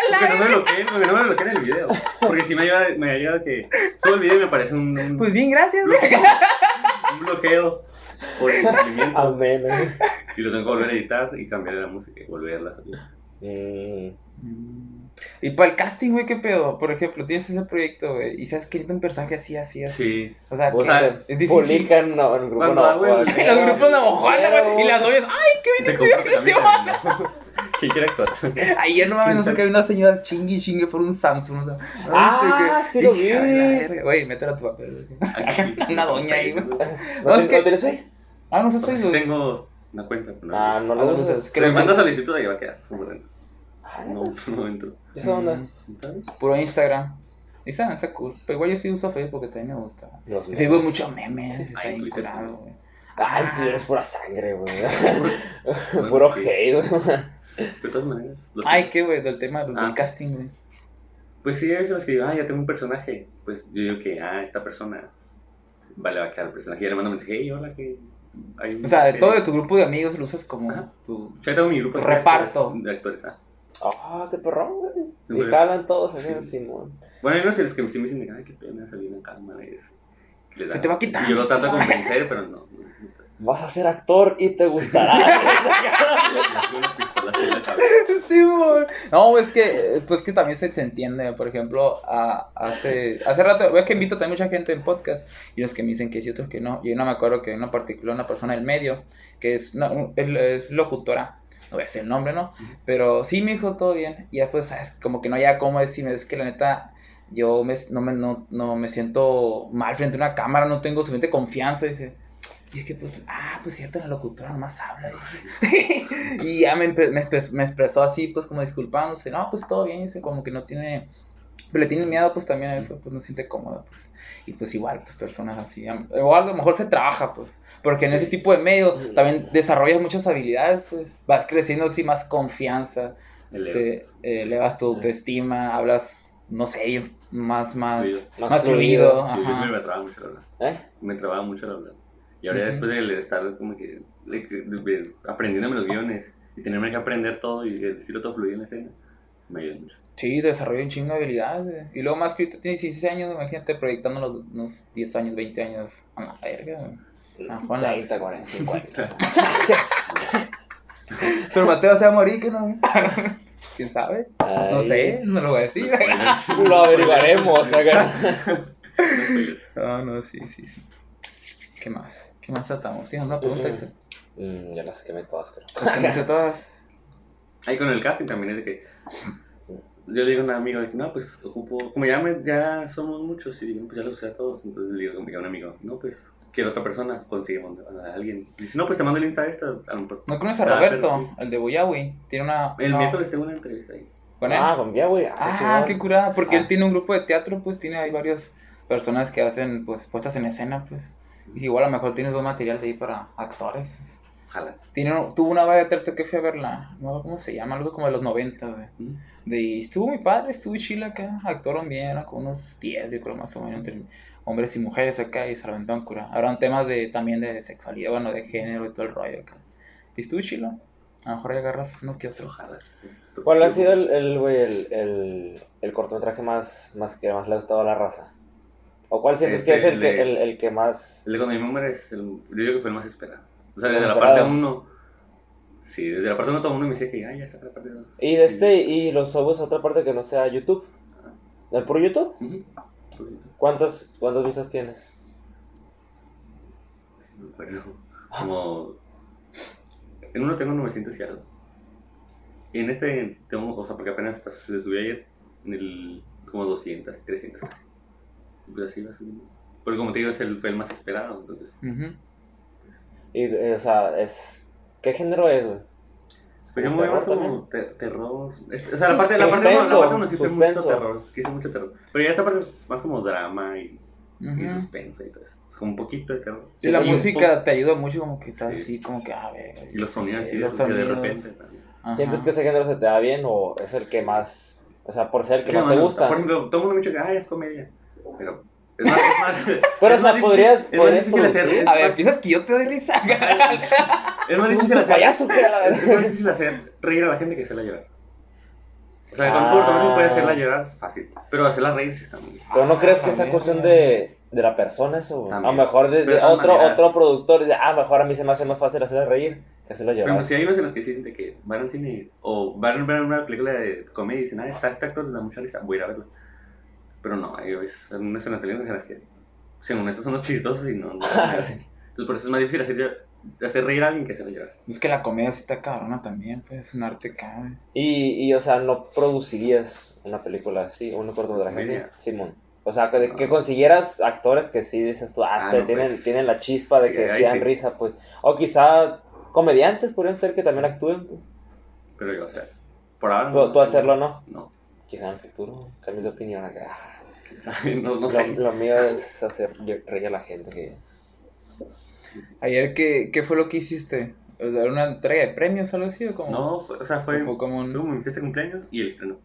[SPEAKER 4] Porque no me bloqueen, porque no me bloqueen el video. Porque si me ha llegado, me llegado que subo el video y me aparece un, un,
[SPEAKER 1] Pues bien, gracias, güey.
[SPEAKER 4] un bloqueo por el cumplimiento.
[SPEAKER 3] Amén.
[SPEAKER 4] Y lo tengo que volver a editar y cambiar la música y volverla a salir.
[SPEAKER 3] Mm.
[SPEAKER 1] Y para el casting, güey, ¿qué pedo? Por ejemplo, tienes ese proyecto, güey, y sabes que necesita un personaje así, así, así.
[SPEAKER 4] Sí.
[SPEAKER 1] O sea,
[SPEAKER 3] O sea,
[SPEAKER 1] es difícil.
[SPEAKER 3] publican no, en el grupo
[SPEAKER 4] Cuando hago
[SPEAKER 3] no,
[SPEAKER 4] el-
[SPEAKER 1] En los grupos navajuana, güey, y las novias, ¡ay, qué bien!
[SPEAKER 4] compro también. ¿no? ¿Quién quiere actuar?
[SPEAKER 1] Ayer no mames, no sé que había una señora chingue y chingue por un Samsung. O sea,
[SPEAKER 3] Ah,
[SPEAKER 1] ¿viste
[SPEAKER 3] sí lo vi.
[SPEAKER 1] Güey, métela a tu papel. Una doña ahí, güey.
[SPEAKER 3] ¿No,
[SPEAKER 1] No, es que-
[SPEAKER 3] ¿no tienes seis?
[SPEAKER 1] Ah, no sé, soy
[SPEAKER 4] Pues
[SPEAKER 1] güey.
[SPEAKER 4] tengo una cuenta. pero
[SPEAKER 3] Ah, no
[SPEAKER 1] Ah,
[SPEAKER 3] lo
[SPEAKER 1] no
[SPEAKER 3] usas.
[SPEAKER 4] Que me manda solicitud ahí va a quedar.
[SPEAKER 3] Ah,
[SPEAKER 4] No, no entro.
[SPEAKER 3] ¿Y esa onda?
[SPEAKER 1] Mm,
[SPEAKER 4] ¿Sabes?
[SPEAKER 1] Puro Instagram. Instagram está cool. Pero igual yo sí uso Facebook porque también me gusta.
[SPEAKER 3] Los
[SPEAKER 1] Facebook
[SPEAKER 3] memes.
[SPEAKER 1] mucho memes. Está bien curado, güey.
[SPEAKER 3] Ay,
[SPEAKER 1] Ah.
[SPEAKER 3] Twitter es pura sangre, güey. Puro
[SPEAKER 4] Sí.
[SPEAKER 3] hate.
[SPEAKER 4] De todas maneras.
[SPEAKER 1] Ay, qué, güey, del tema del,
[SPEAKER 4] Ah.
[SPEAKER 1] casting, güey.
[SPEAKER 4] Pues sí, que digo, ah, ya tengo un personaje. Pues yo digo que, ah, esta persona. Vale, va a quedar el personaje. Y ya le mando un mensaje, hey, hola, que. Hay un
[SPEAKER 1] O sea, de
[SPEAKER 4] serie".
[SPEAKER 1] todo de tu grupo de amigos lo usas como
[SPEAKER 4] Ajá.
[SPEAKER 1] tu...
[SPEAKER 4] Ya tengo mi grupo
[SPEAKER 1] Tu
[SPEAKER 4] de
[SPEAKER 1] reparto.
[SPEAKER 4] actores- De actores, ah.
[SPEAKER 3] Ah, qué perrón, güey. Y jalan todos así,
[SPEAKER 4] Sí.
[SPEAKER 3] Simón.
[SPEAKER 4] Bueno, hay unos los que sí me dicen, ay, qué pena salir en cámara. Y es, que da-
[SPEAKER 1] te va a quitar,
[SPEAKER 4] Y yo lo trato de convencer, pero no.
[SPEAKER 3] Vas a ser actor y te gustará.
[SPEAKER 1] Sí. No, es que, pues que también se, se entiende. Por ejemplo, a- hace, hace rato, ves que invito también mucha gente en podcast y los que me dicen que sí, otros que no. Y no me acuerdo que una particular, una persona del medio, que es, es locutora. No voy a decir el nombre, ¿no? Pero sí, me dijo todo bien. Y después, ¿sabes? Como que no haya cómo decirme, es que la neta, yo me, no, me, no, no me siento mal frente a una cámara, no tengo suficiente confianza. Dice. Y es que, pues, ah, pues cierto, la locutora nomás habla. dice. y ya me, me expresó así, pues, como disculpándose. No, pues todo bien, dice, como que no tiene. Pero le tiene miedo, pues también a eso, pues no se siente cómoda, pues. Y pues igual, pues personas así. Igual a lo mejor se trabaja, pues. Porque en ese tipo de medio también desarrollas muchas habilidades, pues. Vas creciendo así más confianza,
[SPEAKER 4] El
[SPEAKER 1] te eh, elevas tu autoestima, hablas, no sé, más, más,
[SPEAKER 4] Fluido.
[SPEAKER 1] más,
[SPEAKER 3] Más
[SPEAKER 1] fluido.
[SPEAKER 3] fluido.
[SPEAKER 4] Sí, me trababa mucho la hablar.
[SPEAKER 3] ¿Eh?
[SPEAKER 4] Me trababa mucho la hablar. Y ahora ya
[SPEAKER 1] Ujú.
[SPEAKER 4] después de estar como que de- de- de- aprendiéndome los guiones y tenerme que aprender todo y decirlo todo fluido en la escena, me ayuda mucho.
[SPEAKER 1] Sí, desarrolla un chingo de habilidades. Y luego más que ahorita tienes 16 años, imagínate proyectando los, unos 10 años, 20 años a la verga. Ah, Juan,
[SPEAKER 3] 30, 40, 50.
[SPEAKER 1] Pero Mateo se va a morir, que no. ¿Quién sabe? No sé, no lo voy a decir.
[SPEAKER 3] Lo averiguaremos. acá.
[SPEAKER 4] No.
[SPEAKER 1] No, no, sí, sí, sí. ¿Qué más? ¿Qué más tratamos? ¿Tienes una pregunta. Axel?
[SPEAKER 3] Mm, ya las quemé todas, creo.
[SPEAKER 1] Las que me hice todas.
[SPEAKER 4] Ahí con el casting también es de que yo le digo a un amigo, no, pues ocupo, como ya, me- ya somos muchos y digo, pues ya los usé a todos, entonces le digo a un amigo, no, pues quiero otra persona, conseguimos a alguien. Dice, no, pues te mando el Insta esta, a lo mejor.
[SPEAKER 1] ¿No conoces a
[SPEAKER 4] Ah,
[SPEAKER 1] Roberto?
[SPEAKER 4] pero-
[SPEAKER 1] El de Buyawi. Tiene una.
[SPEAKER 4] El
[SPEAKER 1] no,
[SPEAKER 4] miércoles tengo una entrevista ahí.
[SPEAKER 1] ¿Con él?
[SPEAKER 3] Ah, con ya, güey. Ah,
[SPEAKER 1] Ah, qué curada, porque
[SPEAKER 3] Ah.
[SPEAKER 1] él tiene un grupo de teatro, pues tiene ahí varias personas que hacen pues puestas en escena, pues. Y igual a lo mejor tienes buen material de ahí para actores. pues.
[SPEAKER 4] Ojalá.
[SPEAKER 1] Tiene, tuvo una obra de teatro que fui a verla, no me acuerdo cómo se llama, algo como de los 90, güey.
[SPEAKER 4] ¿Mm?
[SPEAKER 1] De, estuvo muy padre, estuvo chila acá, actuaron bien, era como unos 10, yo creo más o menos, entre hombres y mujeres acá y se aventaron cura. Hablaron temas de, también de sexualidad, bueno, de género y todo el rollo acá. Y estuvo chila. A lo mejor ahí agarras uno que otro.
[SPEAKER 4] Ojalá.
[SPEAKER 3] ¿Cuál ha sido el, el, güey, el, el, el cortometraje más, más que más le ha gustado a la raza? ¿O cuál sientes que es
[SPEAKER 4] Este,
[SPEAKER 3] el que,
[SPEAKER 4] el de-
[SPEAKER 3] el, el que más...
[SPEAKER 4] El de Con mi Member es el, yo digo que fue el más esperado. O sea, desde la parte 1, sí, desde la parte 1 todo el mundo me decía que, ay, ya está la parte 2.
[SPEAKER 3] Y de este, y los subes a otra parte que no sea YouTube? ¿El por YouTube? ¿Cuántas, ¿Cuántas vistas tienes?
[SPEAKER 4] No me acuerdo. Como. En uno tengo 900 y algo. Y en este tengo, o sea, porque apenas hasta se subió ayer, en el. como 200, 300 casi. Pues así va subiendo. Porque como te digo, es el, fue el más esperado, entonces.
[SPEAKER 1] Ujú.
[SPEAKER 3] Y, eh, o sea, es... ¿Qué género es, güey?
[SPEAKER 4] Yo me
[SPEAKER 3] ¿Terror
[SPEAKER 4] voy más como te- terror. es- o sea, la parte, la parte
[SPEAKER 3] Suspenso,
[SPEAKER 4] la parte uno sí fue mucho
[SPEAKER 3] suspenso.
[SPEAKER 4] terror. Sí, hice mucho terror. Pero ya esta parte es más como drama y, y suspenso y todo eso. Es como un poquito de terror.
[SPEAKER 1] Y la
[SPEAKER 3] Sí,
[SPEAKER 1] música te ayuda mucho, como que estás
[SPEAKER 4] Sí.
[SPEAKER 1] así, como que, a ver.
[SPEAKER 4] Y los sonidos así,
[SPEAKER 1] los
[SPEAKER 4] de, que repente también.
[SPEAKER 1] Ajá.
[SPEAKER 3] ¿Sientes que ese género se te da bien o es el que más... O sea, por ser el que
[SPEAKER 4] Sí,
[SPEAKER 3] más
[SPEAKER 4] no,
[SPEAKER 3] te
[SPEAKER 4] no,
[SPEAKER 3] gusta?
[SPEAKER 4] Por ejemplo, todo el mundo me dice que ay, es comedia. Pero es más. Es más
[SPEAKER 3] Pero,
[SPEAKER 4] es
[SPEAKER 3] o sea,
[SPEAKER 4] más
[SPEAKER 3] podrías-
[SPEAKER 4] difícil- es más difícil hacer. Es
[SPEAKER 1] A ver,
[SPEAKER 4] más,
[SPEAKER 1] piensas que yo te doy risa.
[SPEAKER 4] es más
[SPEAKER 3] ¿Tú
[SPEAKER 4] difícil hacer.
[SPEAKER 3] payaso
[SPEAKER 4] Es más difícil hacer reír a la gente que hacerla llorar. O sea, con
[SPEAKER 3] Ah.
[SPEAKER 4] un cortometraje puede hacerla llorar, es fácil. Pero hacerla reír sí está muy difícil.
[SPEAKER 3] Pero no crees que
[SPEAKER 1] Ah, también,
[SPEAKER 3] cuestión de, de la persona eso, güey? A lo
[SPEAKER 4] También.
[SPEAKER 3] mejor de,
[SPEAKER 4] Pero
[SPEAKER 3] otro,
[SPEAKER 4] maneras.
[SPEAKER 3] otro productor dice, ah, mejor a mí se me hace más fácil hacerla reír que hacerla
[SPEAKER 4] Pero
[SPEAKER 3] llorar.
[SPEAKER 4] si hay unos en los que sienten que van al cine o van a ver una película de comedia y dicen, ah, está este actor, da mucha risa, voy a ir a verlo. Pero no, hay veces, unas en las películas en las que, según estos son los chistosos y no. no Entonces por eso es más difícil hacer, hacer reír a alguien que hacerlo llorar.
[SPEAKER 1] Es que la comedia sí está cabrona también, pues es un arte cabrón.
[SPEAKER 3] Y, y, o sea, ¿no producirías una película así, un cortometraje así? Simón. O sea, que,
[SPEAKER 4] No.
[SPEAKER 3] que consiguieras actores que sí dices tú, ah,
[SPEAKER 4] Ah,
[SPEAKER 3] este,
[SPEAKER 4] no,
[SPEAKER 3] tienen,
[SPEAKER 4] pues,
[SPEAKER 3] tienen la chispa de
[SPEAKER 4] sí,
[SPEAKER 3] que sí dan
[SPEAKER 4] sí.
[SPEAKER 3] risa, pues. O quizá comediantes podrían ser que también actúen. pues.
[SPEAKER 4] Pero yo, o sea, por ahora
[SPEAKER 3] Tú, tú hacerlo no.
[SPEAKER 4] No,
[SPEAKER 3] Quizá en el futuro cambies de opinión acá.
[SPEAKER 4] no, no
[SPEAKER 3] Lo,
[SPEAKER 4] sé.
[SPEAKER 3] lo mío es hacer reír a la gente. Que...
[SPEAKER 1] Ayer, ¿qué, ¿qué fue lo que hiciste? O sea, ¿Una entrega de premios o algo así? ¿O cómo?
[SPEAKER 4] No, fue- o sea, fue,
[SPEAKER 1] ¿O fue como un...
[SPEAKER 4] como mi fiesta de cumpleaños y el estreno.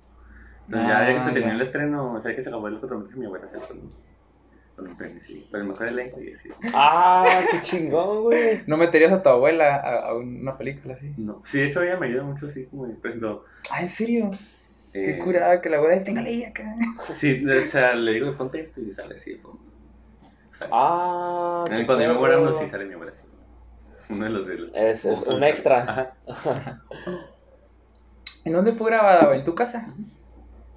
[SPEAKER 4] Entonces
[SPEAKER 1] Ah,
[SPEAKER 4] ya, ya que se terminó
[SPEAKER 1] ya.
[SPEAKER 4] el estreno, o sea, que se acabó el cortometraje, mi abuela se con, con un premio, sí. Pero el mejor elenco y así.
[SPEAKER 3] ¡Ah, qué chingón, güey!
[SPEAKER 1] ¿No meterías a tu abuela a, a una película así?
[SPEAKER 4] No, sí, de hecho ella me ayuda mucho así, como, por ejemplo...
[SPEAKER 1] Ah, ¿en serio? Qué
[SPEAKER 4] eh,
[SPEAKER 1] curada que la abuela tenga ahí acá.
[SPEAKER 4] Sí, o sea, le digo ponte esto y sale así. como-
[SPEAKER 3] ¡Ah! qué
[SPEAKER 4] cuando yo me muera uno sí sale mi abuela así. Uno de los de los...
[SPEAKER 3] Es, es un extra.
[SPEAKER 4] Ajá.
[SPEAKER 1] ¿En dónde fue grabada? ¿En tu casa?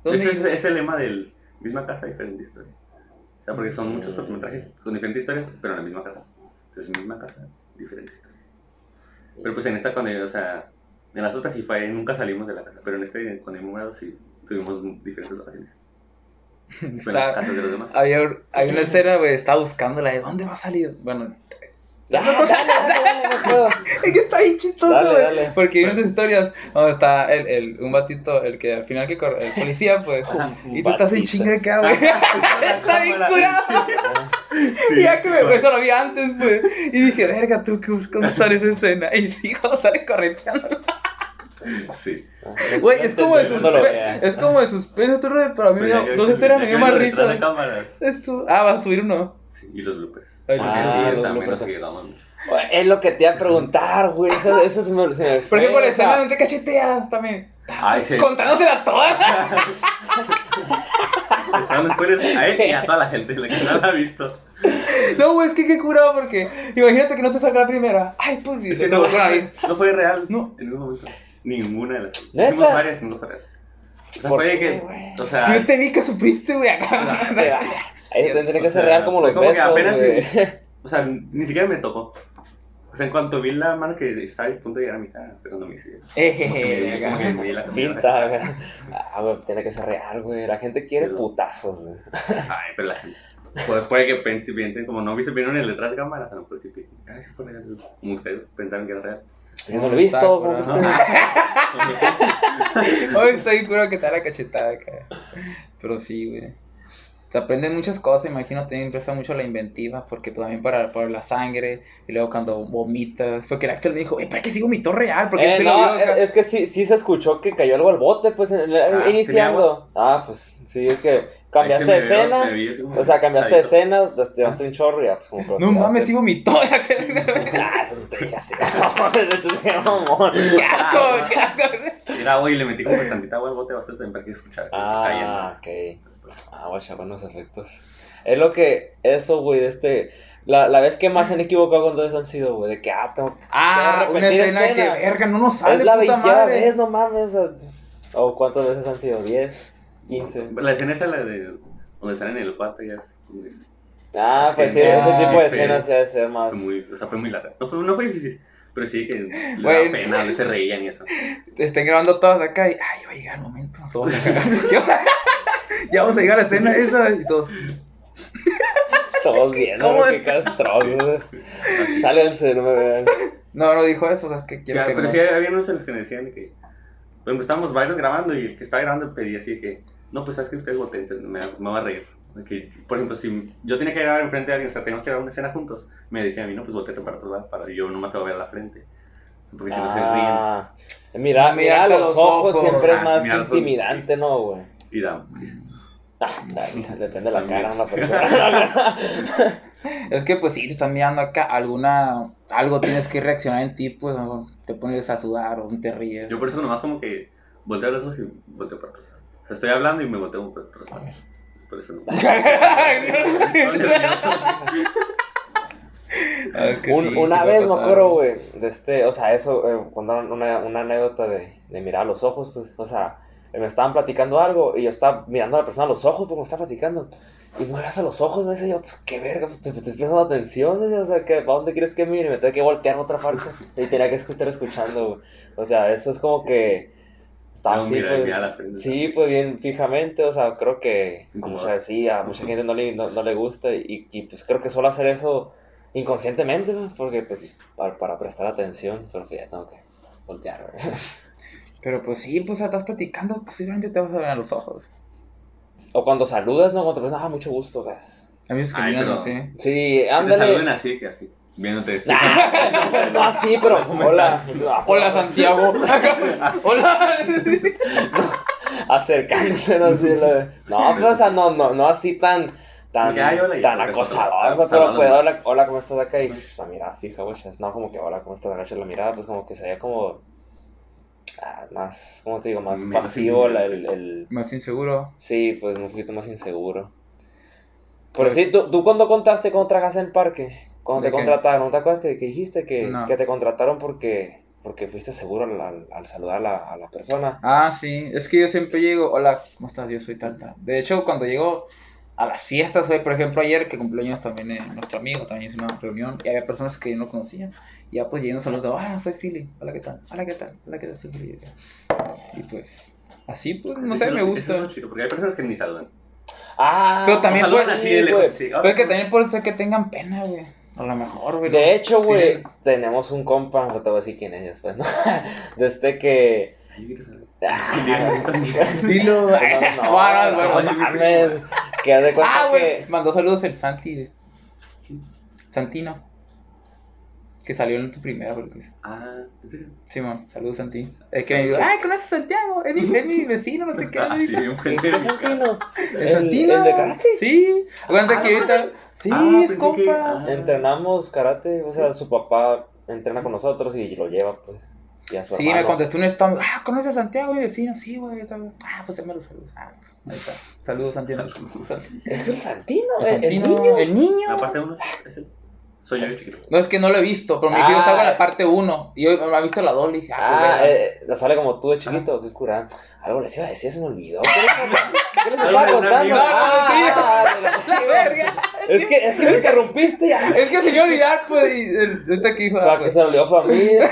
[SPEAKER 4] De
[SPEAKER 1] ¿Dónde
[SPEAKER 4] hecho, es, es el lema del misma casa, diferente historia. O sea, porque son muchos cortometrajes con diferentes historias, pero en la misma casa. Entonces, misma casa, diferente historia. Pero pues en esta, cuando yo, o sea, en las otras sí fue, nunca salimos de la casa, pero en este, cuando yo me mudado, sí tuvimos diferentes locaciones. Fue en las
[SPEAKER 1] Está...
[SPEAKER 4] casas de los demás.
[SPEAKER 1] Ayer, hay una escena, güey, estaba buscándola de dónde va a salir. Bueno,
[SPEAKER 3] dale, dale, dale, no puedo.
[SPEAKER 1] es que está bien chistoso, güey. Porque hay unas historias donde está el, el, un batito, el que al final que corre, el policía, pues. y tú estás en chinga acá, güey. está bien curado. Y ya que me, eso lo vi antes, pues. Y dije, verga, tú que buscas cómo sale esa escena. Y sí, cuando sale correteando.
[SPEAKER 4] Sí.
[SPEAKER 1] Güey, es como de suspenso. Es como de suspenso, pero a mí dio,
[SPEAKER 4] que-
[SPEAKER 1] dos escenas
[SPEAKER 4] ya
[SPEAKER 1] me dio más risa.
[SPEAKER 4] cámaras.
[SPEAKER 1] Es tú. Ah, va a subir uno.
[SPEAKER 4] Sí, y los bloopers.
[SPEAKER 1] Ay,
[SPEAKER 3] Ah, los bloopers. Es lo que te iba a preguntar, güey. Eso, eso se me, se me
[SPEAKER 1] Por ejemplo, la escena donde te cachetea también.
[SPEAKER 4] Ay, sí.
[SPEAKER 1] Contándosela
[SPEAKER 4] spoilers a él y a toda la gente la que no la ha visto.
[SPEAKER 1] No, güey, es que qué curado porque imagínate que no te salga la primera. Ay, pues
[SPEAKER 4] Es
[SPEAKER 1] dice,
[SPEAKER 4] que
[SPEAKER 1] no,
[SPEAKER 4] no, no fue real.
[SPEAKER 1] No.
[SPEAKER 4] En ningún momento. Ninguna de las.
[SPEAKER 3] ¿Neta?
[SPEAKER 4] Hicimos varias no real. O sea,
[SPEAKER 3] ¿Por
[SPEAKER 4] fue
[SPEAKER 3] qué,
[SPEAKER 4] que.
[SPEAKER 3] güey?
[SPEAKER 4] O sea.
[SPEAKER 1] Yo te vi que sufriste, güey, acá.
[SPEAKER 3] Ahí tendría que
[SPEAKER 4] O
[SPEAKER 3] ser
[SPEAKER 4] sea,
[SPEAKER 3] real como los
[SPEAKER 4] como que
[SPEAKER 3] besos,
[SPEAKER 4] apenas
[SPEAKER 3] güey.
[SPEAKER 4] O sea, ni siquiera me tocó. O sea, en cuanto vi la mano que estaba a punto de llegar a mi cara, pero no me.
[SPEAKER 1] Ejeje,
[SPEAKER 4] Como que
[SPEAKER 1] acá.
[SPEAKER 4] me di la
[SPEAKER 3] Finta, güey. Ah, güey, tiene que ser real, güey. La gente quiere
[SPEAKER 4] Pero-
[SPEAKER 3] putazos, güey.
[SPEAKER 4] Ay, pero la gente. Puede, puede que piensen, piensen, como no viste vieron el detrás de cámara, no, pero sí piensan, ay, sí fue real. Como ustedes pensaron que era real.
[SPEAKER 3] Yo no lo he visto, ¿cómo
[SPEAKER 1] curado.
[SPEAKER 3] viste?
[SPEAKER 1] Hoy estoy curado que te la cachetada acá. Pero sí, güey. Se aprenden muchas cosas, imagino, te empieza mucho la inventiva, porque también para, para la sangre, y luego cuando vomitas, porque el Axel me dijo, eh, para que sí vomitó real, porque
[SPEAKER 3] Eh,
[SPEAKER 1] lo
[SPEAKER 3] no,
[SPEAKER 1] acá.
[SPEAKER 3] es que sí, sí se escuchó que cayó algo al bote, pues, en
[SPEAKER 4] Ah,
[SPEAKER 3] iniciando. Ah, pues, sí, es que cambiaste de escena. O sea, cambiaste de escena, te llevaste un chorro y ya, pues, como
[SPEAKER 1] No mames, sí vomitó.
[SPEAKER 3] Ah, eso no te dije así.
[SPEAKER 1] ¡Qué asco, qué asco!
[SPEAKER 4] Mira, güey, le metí como que tantita agua al bote de basura también para que escuchara.
[SPEAKER 3] Ah, ok. Ah, guacha, buenos efectos. Es lo que, eso, güey, de este. La, la vez que más se han equivocado con todos han sido, güey, de que, ah, tengo
[SPEAKER 1] Ah,
[SPEAKER 3] que
[SPEAKER 1] una
[SPEAKER 3] repetir
[SPEAKER 1] escena,
[SPEAKER 3] escena.
[SPEAKER 1] que, verga, no nos sale,
[SPEAKER 3] es la
[SPEAKER 1] puta madre.
[SPEAKER 3] vez, no mames. O, o cuántas veces han sido, ¿10? 15.
[SPEAKER 4] La escena esa, la de donde salen en el cuarto, ya es
[SPEAKER 3] Ah,
[SPEAKER 4] Es
[SPEAKER 3] pues
[SPEAKER 4] que
[SPEAKER 3] sí, ese tipo de escenas se ser más.
[SPEAKER 4] fue muy, o sea, fue muy larga. No fue, no fue difícil, pero sí que le
[SPEAKER 1] Güey.
[SPEAKER 4] daba pena, se reían y eso.
[SPEAKER 1] Te estén grabando todas acá y, ay, va a llegar el momento. todos acá. ya, vamos a llegar a la escena esa y todos.
[SPEAKER 3] Todos viendo,
[SPEAKER 1] ¿Cómo
[SPEAKER 3] güey,
[SPEAKER 1] es?
[SPEAKER 3] qué castroso. Sálganse, no me vean.
[SPEAKER 1] No, no dijo eso, o sea, que
[SPEAKER 4] O
[SPEAKER 1] quiero
[SPEAKER 4] sea,
[SPEAKER 1] que
[SPEAKER 4] pero
[SPEAKER 1] no.
[SPEAKER 4] sí había unos en los que me decían de que, ejemplo, estábamos varios grabando y el que estaba grabando pedía así que, no, pues sabes que ustedes volteen, me, me va a reír. De que, por ejemplo, si yo tenía que grabar enfrente de alguien, o sea, teníamos que grabar una escena juntos, me decía a mí, no, pues volteate para otro lado, para yo nomás te voy a ver a la frente. Porque si no se ríen.
[SPEAKER 3] Ah, mira, mira
[SPEAKER 1] a
[SPEAKER 3] los
[SPEAKER 1] los
[SPEAKER 3] ojos
[SPEAKER 1] ojos.
[SPEAKER 3] siempre es
[SPEAKER 4] Ah,
[SPEAKER 3] más
[SPEAKER 4] ojos,
[SPEAKER 3] intimidante, ¿no, güey?
[SPEAKER 4] Y da.
[SPEAKER 3] Ah, depende de la cara de la persona.
[SPEAKER 1] Es que pues sí, te están mirando acá, alguna, algo tienes que reaccionar en ti, pues te pones a sudar o te ríes.
[SPEAKER 4] Yo por eso nomás como que volteo los ojos y volteo para lado. O sea, estoy hablando y me volteo otro lado. Por eso no. Estoy nervioso.
[SPEAKER 1] Ah, es que
[SPEAKER 3] Un-
[SPEAKER 1] sí,
[SPEAKER 3] una
[SPEAKER 1] sí
[SPEAKER 3] vez me acuerdo, güey, de este, o sea, eso, eh, contaron una, una anécdota de, de mirar a los ojos, pues, o sea, eh, me estaban platicando algo y yo estaba mirando a la persona a los ojos porque me estaba platicando. Y me veas a los ojos, me decía yo, pues qué verga, pues te, te estoy prestando atención, o sea, que, ¿para dónde quieres que mire? Y me tuve que voltear a otra parte y tenía que estar escuchando, güey. O sea, eso es como que estaba
[SPEAKER 4] No,
[SPEAKER 3] así,
[SPEAKER 4] mira,
[SPEAKER 3] pues.
[SPEAKER 4] mira la frente.
[SPEAKER 3] Sí, pues bien fijamente, o sea, creo que a
[SPEAKER 4] Incomoda.
[SPEAKER 3] mucha, sí, a mucha gente no le, no, no le gusta y, y pues creo que solo hacer eso inconscientemente, güey, porque pues para, para prestar atención, pero que ya tengo que voltear, güey.
[SPEAKER 1] Pero pues sí, pues estás platicando, posiblemente te vas a ver a los ojos.
[SPEAKER 3] O cuando saludas, ¿no? Cuando te ves, ah, mucho gusto, gas.
[SPEAKER 1] A mí es que
[SPEAKER 4] Ay,
[SPEAKER 1] miran
[SPEAKER 4] pero-
[SPEAKER 1] así.
[SPEAKER 3] Sí,
[SPEAKER 4] Te
[SPEAKER 3] ándale.
[SPEAKER 4] saluden así, que así, viéndote.
[SPEAKER 3] Ah, no, no así, pero
[SPEAKER 4] ¿Cómo
[SPEAKER 3] hola.
[SPEAKER 4] estás?
[SPEAKER 1] Hola Santiago. Hola.
[SPEAKER 3] Acercándose, no así, No, pero o sea, no, no, no así tan, tan,
[SPEAKER 4] hola,
[SPEAKER 3] tan acosador, pero pues, hola, hola, ¿cómo estás acá? Y pff, la mirada fija, güey, no como que hola, ¿cómo estás? Agachas la mirada, pues como que se veía como, ah, más, ¿cómo te digo? Más
[SPEAKER 4] Menos
[SPEAKER 3] pasivo, la- el, el,
[SPEAKER 1] Más inseguro.
[SPEAKER 3] sí, pues un poquito más inseguro. Pero
[SPEAKER 1] Pues-
[SPEAKER 3] sí, ¿tú, ¿tú cuándo contaste cómo trabajas en el parque? Cuando
[SPEAKER 1] ¿De
[SPEAKER 3] te
[SPEAKER 1] qué?
[SPEAKER 3] contrataron, ¿no te acuerdas que, que dijiste que,
[SPEAKER 1] No.
[SPEAKER 3] que te contrataron porque, porque fuiste seguro al, al- al saludar a la, a la persona?
[SPEAKER 1] Ah, sí. Es que yo siempre llego. Hola, ¿cómo estás? Yo soy tal, tal. De hecho, cuando llego a las fiestas, hoy, por ejemplo, ayer que cumpleaños también eh, nuestro amigo, también hizo una reunión y había personas que yo no conocía. Y ya pues llegué un saludo, ah, soy Philly, hola, ¿qué tal? Hola, ¿qué tal? Hola, ¿qué tal? Soy Philly. Y pues, así pues, no sé, me gusta.
[SPEAKER 4] es chido, porque hay personas que ni saludan.
[SPEAKER 3] Ah,
[SPEAKER 1] Pero también puede-
[SPEAKER 3] güey.
[SPEAKER 4] sí,
[SPEAKER 1] Pero que
[SPEAKER 4] ¿cómo
[SPEAKER 1] también puede ser que tengan pena, güey. A lo mejor, güey.
[SPEAKER 3] De hecho, güey, tenemos un compa, no te voy a decir quién es después, ¿no? De este que...
[SPEAKER 1] Dilo.
[SPEAKER 3] no, no, no, no mames, que haz de cuenta
[SPEAKER 1] Ah, güey. Mandó saludos el Santi. Santino. Que salió en tu primera, porque dice.
[SPEAKER 4] Ah, ¿en serio?
[SPEAKER 1] Simón, saludos Santi. Es que me dijo, ay, conoces a Santiago, es mi, es mi vecino, no sé qué.
[SPEAKER 4] Ah, sí,
[SPEAKER 3] ¿Este
[SPEAKER 4] pendejo.
[SPEAKER 3] Santino?
[SPEAKER 1] ¿El Santino?
[SPEAKER 3] ¿El de karate?
[SPEAKER 1] Sí. Acuérdense
[SPEAKER 4] Ah,
[SPEAKER 1] que
[SPEAKER 4] ¿no
[SPEAKER 1] ahorita. Sí,
[SPEAKER 4] Ah,
[SPEAKER 1] es
[SPEAKER 4] que-
[SPEAKER 1] compa.
[SPEAKER 4] ah.
[SPEAKER 3] Entrenamos karate, o sea, su papá entrena con nosotros y lo lleva, pues, y a su
[SPEAKER 1] Sí, me contestó un estado. Ah, ¿conoces a Santiago, mi vecino? Sí, güey. Ah, pues me los saludos. Ah, pues, ahí está. Saludos, Santiago. Santi.
[SPEAKER 3] ¿Es el Santino?
[SPEAKER 1] El
[SPEAKER 3] ¿El, el
[SPEAKER 1] Santino.
[SPEAKER 3] niño?
[SPEAKER 1] El niño.
[SPEAKER 4] Aparte uno, es el... Soy yo chiquito.
[SPEAKER 1] No, es que no lo he visto, pero me
[SPEAKER 3] Ah.
[SPEAKER 1] dijo, salgo en la parte 1. Y hoy me ha visto la 2 y dije, ah,
[SPEAKER 3] Ah, eh, la sale como tú de chiquito, qué cura. Algo les iba a decir, se me olvidó. ¿Qué les, qué les estaba contando?
[SPEAKER 4] amigo.
[SPEAKER 3] Ah, de la-
[SPEAKER 1] verga.
[SPEAKER 3] Es que, es que me interrumpiste ya.
[SPEAKER 1] Es que se iba a olvidar, pues, y que dijo, ah,
[SPEAKER 3] Para que
[SPEAKER 1] pues,
[SPEAKER 3] se olvidó familia.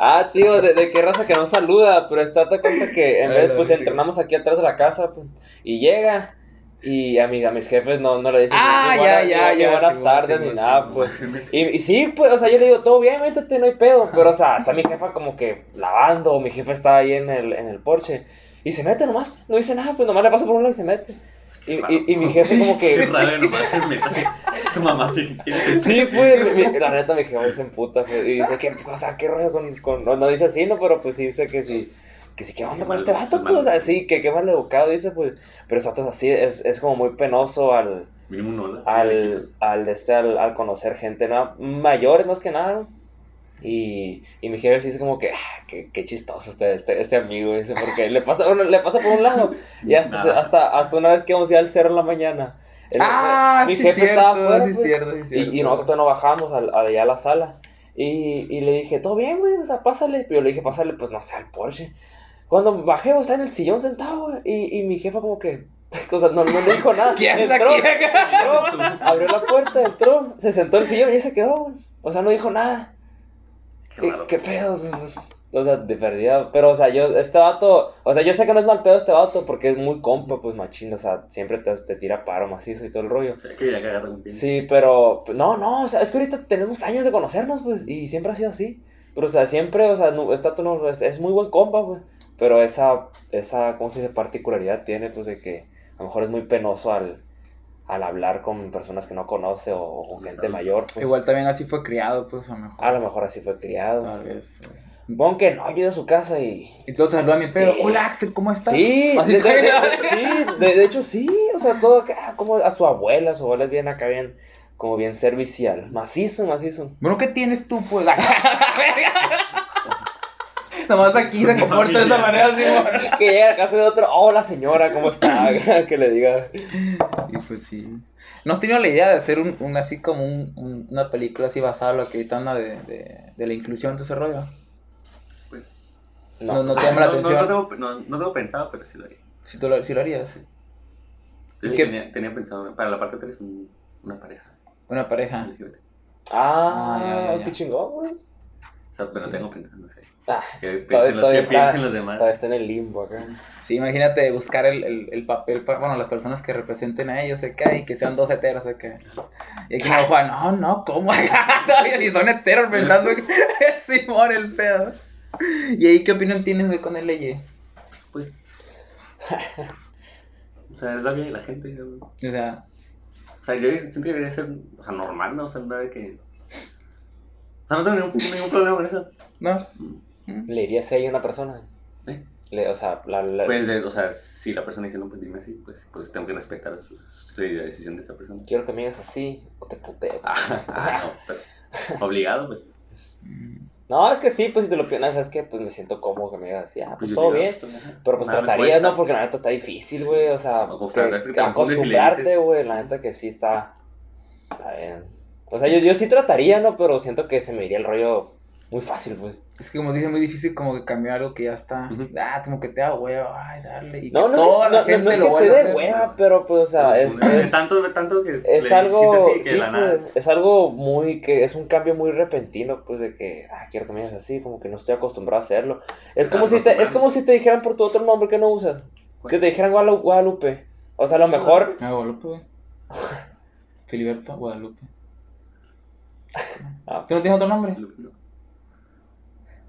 [SPEAKER 3] Ah, tío, de, de qué raza que no saluda, pero está te cuenta que en vez, pues entrenamos aquí atrás de la casa, pues, y llega, y a, mi, a mis jefes no, no le dicen
[SPEAKER 1] Ah,
[SPEAKER 3] ni
[SPEAKER 1] ya, ya,
[SPEAKER 3] ni
[SPEAKER 1] ya,
[SPEAKER 3] buenas tardes ni nada, pues. Y, y sí, pues, o sea, yo le digo, todo bien, métete, no hay pedo. Pero, o sea, está mi jefa como que lavando, o mi jefe está ahí en el, en el porche. Y se mete nomás, no dice nada, pues nomás le pasa por un lado y se mete. Y, y, y mi jefe como
[SPEAKER 4] Qué
[SPEAKER 3] que...
[SPEAKER 4] raro, nomás se mete así. Tu mamá sí.
[SPEAKER 3] Sí, pues, mi- la neta mi jefe se emputa, pues, y dice, ¿qué, o sea, qué rollo con, con... No, no dice así, ¿no? Pero, pues, sí dice que sí... Que sí, ¿qué onda con este vato? Pues, o sea, sí, que qué mal educado, dice, pues... Pero está todo así, es, es como muy penoso al...
[SPEAKER 4] Mínimo hola.
[SPEAKER 3] al, al, este, al, al conocer gente nueva, mayores más que nada. ¿no? Y, y mi jefe sí dice como que, ah, qué, qué chistoso este, este, este amigo, dice, porque le pasa, bueno, le pasa por un lado. Y hasta, hasta, hasta una vez que íbamos a ir al cerro en la mañana. el-
[SPEAKER 1] Ah,
[SPEAKER 3] mi
[SPEAKER 1] sí,
[SPEAKER 3] jefe
[SPEAKER 1] cierto,
[SPEAKER 3] estaba afuera,
[SPEAKER 1] sí,
[SPEAKER 3] pues,
[SPEAKER 1] cierto, sí, cierto.
[SPEAKER 3] y, y nosotros todavía no bajamos al, allá a la sala. Y, y le dije, todo bien, güey, o sea, pásale. Pero yo le dije, pásale, pues no sé, al Porsche. Cuando bajé, está en el sillón sentado, güey. Y, y mi jefa, como que, o sea, no, no le dijo nada.
[SPEAKER 1] ¿Qué haces
[SPEAKER 3] Entró,
[SPEAKER 1] aquí?
[SPEAKER 3] entró, abrió la puerta, entró, se sentó en el sillón y ahí se quedó, güey. O sea, no dijo nada.
[SPEAKER 4] Qué
[SPEAKER 3] ¿Qué, pedos? O sea, de perdida. Pero, o sea, yo, este vato, o sea, yo sé que no es mal pedo este vato porque es muy compa, pues machín. O sea, siempre te, te tira paro macizo y todo el rollo.
[SPEAKER 4] Que.
[SPEAKER 3] Sí, pero no, no, o sea, es que ahorita tenemos años de conocernos, pues, y siempre ha sido así. Pero, o sea, siempre, o sea, no, está, tú no- es, es muy buen compa, pues. Pero esa, esa, ¿cómo se dice? Particularidad tiene, pues, de que a lo mejor es muy penoso al, al hablar con personas que no conoce o, o con gente mayor, pues.
[SPEAKER 1] Igual también así fue criado, pues, a lo mejor.
[SPEAKER 3] A lo mejor así fue criado.
[SPEAKER 1] Tal vez. pues.
[SPEAKER 3] Bon que no, yo a su casa y...
[SPEAKER 1] Y todos saludan a mi pedo.
[SPEAKER 3] Sí.
[SPEAKER 1] Hola, Axel, ¿cómo estás?
[SPEAKER 3] Sí,
[SPEAKER 1] Así
[SPEAKER 3] de, de- de- sí, de, de hecho sí, o sea, todo acá, como a su abuela, su abuela es bien acá, bien, como bien servicial, macizo, macizo.
[SPEAKER 1] Bueno, ¿qué tienes tú, pues? Nomás aquí se comporta de esa manera, así.
[SPEAKER 3] Que llega a casa de otro, hola señora, ¿cómo está? que le diga.
[SPEAKER 1] Y pues sí. ¿No has tenido la idea de hacer un, un así como un, un- una película así basada en lo que ahorita anda de, de, de la inclusión, todo ese rollo?
[SPEAKER 4] Pues,
[SPEAKER 1] No, no te llama la
[SPEAKER 4] no, no,
[SPEAKER 1] atención.
[SPEAKER 4] no, tengo, no, no tengo pensado, pero sí lo haría.
[SPEAKER 1] Si tú lo, si lo harías.
[SPEAKER 4] Sí,
[SPEAKER 1] ¿Qué?
[SPEAKER 4] tenía, tenía pensado para la parte 3 un, una pareja
[SPEAKER 1] Una pareja.
[SPEAKER 4] LGBT.
[SPEAKER 3] Ah,
[SPEAKER 1] Ah, ya, ya, ya.
[SPEAKER 3] qué chingón, güey.
[SPEAKER 4] Sea, pero tengo pensando, sé.
[SPEAKER 3] Ah,
[SPEAKER 4] Que
[SPEAKER 3] Todavía-
[SPEAKER 4] piensen los,
[SPEAKER 3] todavía
[SPEAKER 4] que
[SPEAKER 3] está-
[SPEAKER 4] piensen los demás.
[SPEAKER 3] todavía está en el limbo acá.
[SPEAKER 1] Sí, imagínate buscar el, el, el papel, para, bueno, las personas que representen a ellos acá y que sean dos heteros acá. Y aquí no, Juan, no, no, ¿cómo? Todavía ni son heteros pensando que es Simón el pedo. ¿Y ahí qué opinión tienes güey, con el ley?
[SPEAKER 4] Pues. o sea, es la vida de la gente. yo-
[SPEAKER 1] O sea,
[SPEAKER 4] O sea, yo siento que debería ser, o sea, normal, ¿no? O sea, nada de que. Sea, no tengo ningún, ningún problema con eso.
[SPEAKER 1] ¿no?
[SPEAKER 3] ¿Le dirías ahí a una persona?
[SPEAKER 4] ¿Eh?
[SPEAKER 3] Le- o sea, la, la-
[SPEAKER 4] Pues, de- o sea, si la persona dice, no, pues dime así, pues, pues tengo que respetar su, su decisión de esa persona.
[SPEAKER 3] quiero que me digas así o te puteo.
[SPEAKER 4] Ah, ah, no, pero obligado, pues.
[SPEAKER 1] Mm,
[SPEAKER 3] No, es que sí, pues si te lo piensas, es que pues me siento cómodo que me digas así, ah, pues
[SPEAKER 4] yo
[SPEAKER 3] todo
[SPEAKER 4] digo,
[SPEAKER 3] bien.
[SPEAKER 4] pues,
[SPEAKER 3] Pero pues
[SPEAKER 4] nada me
[SPEAKER 3] tratarías. ¿no? Porque la neta está difícil, güey. O sea,
[SPEAKER 4] O sea,
[SPEAKER 3] que-
[SPEAKER 4] es que
[SPEAKER 3] acostumbrarte,
[SPEAKER 4] dices.
[SPEAKER 3] güey. La neta que sí está. Está bien. O sea, yo, yo sí trataría, ¿no? Pero siento que se me iría el rollo muy fácil, pues.
[SPEAKER 1] Es que como dice, muy difícil como que cambiar algo que ya está, ah, como que te da hueva, ay, darle. Y
[SPEAKER 3] No,
[SPEAKER 1] que
[SPEAKER 3] no,
[SPEAKER 1] toda
[SPEAKER 3] es,
[SPEAKER 1] la
[SPEAKER 3] no,
[SPEAKER 1] gente
[SPEAKER 3] no es
[SPEAKER 1] lo
[SPEAKER 3] que te dé hueva, pero pues, o sea, es. Es
[SPEAKER 4] tanto, tanto que
[SPEAKER 3] es
[SPEAKER 4] le
[SPEAKER 3] algo,
[SPEAKER 4] que
[SPEAKER 3] sí, pues, es algo muy, que es un cambio muy repentino, pues, de que, ah, quiero que me digas así, como que no estoy acostumbrado a hacerlo. Es
[SPEAKER 4] Claro,
[SPEAKER 3] como si te, es como si te dijeran por tu otro nombre que no usas, que te dijeran Guadalu- Guadalupe, o sea, a lo mejor,
[SPEAKER 1] Ah, Guadalupe, güey. Filiberto Guadalupe.
[SPEAKER 3] Ah,
[SPEAKER 1] ¿Tú no tienes otro nombre?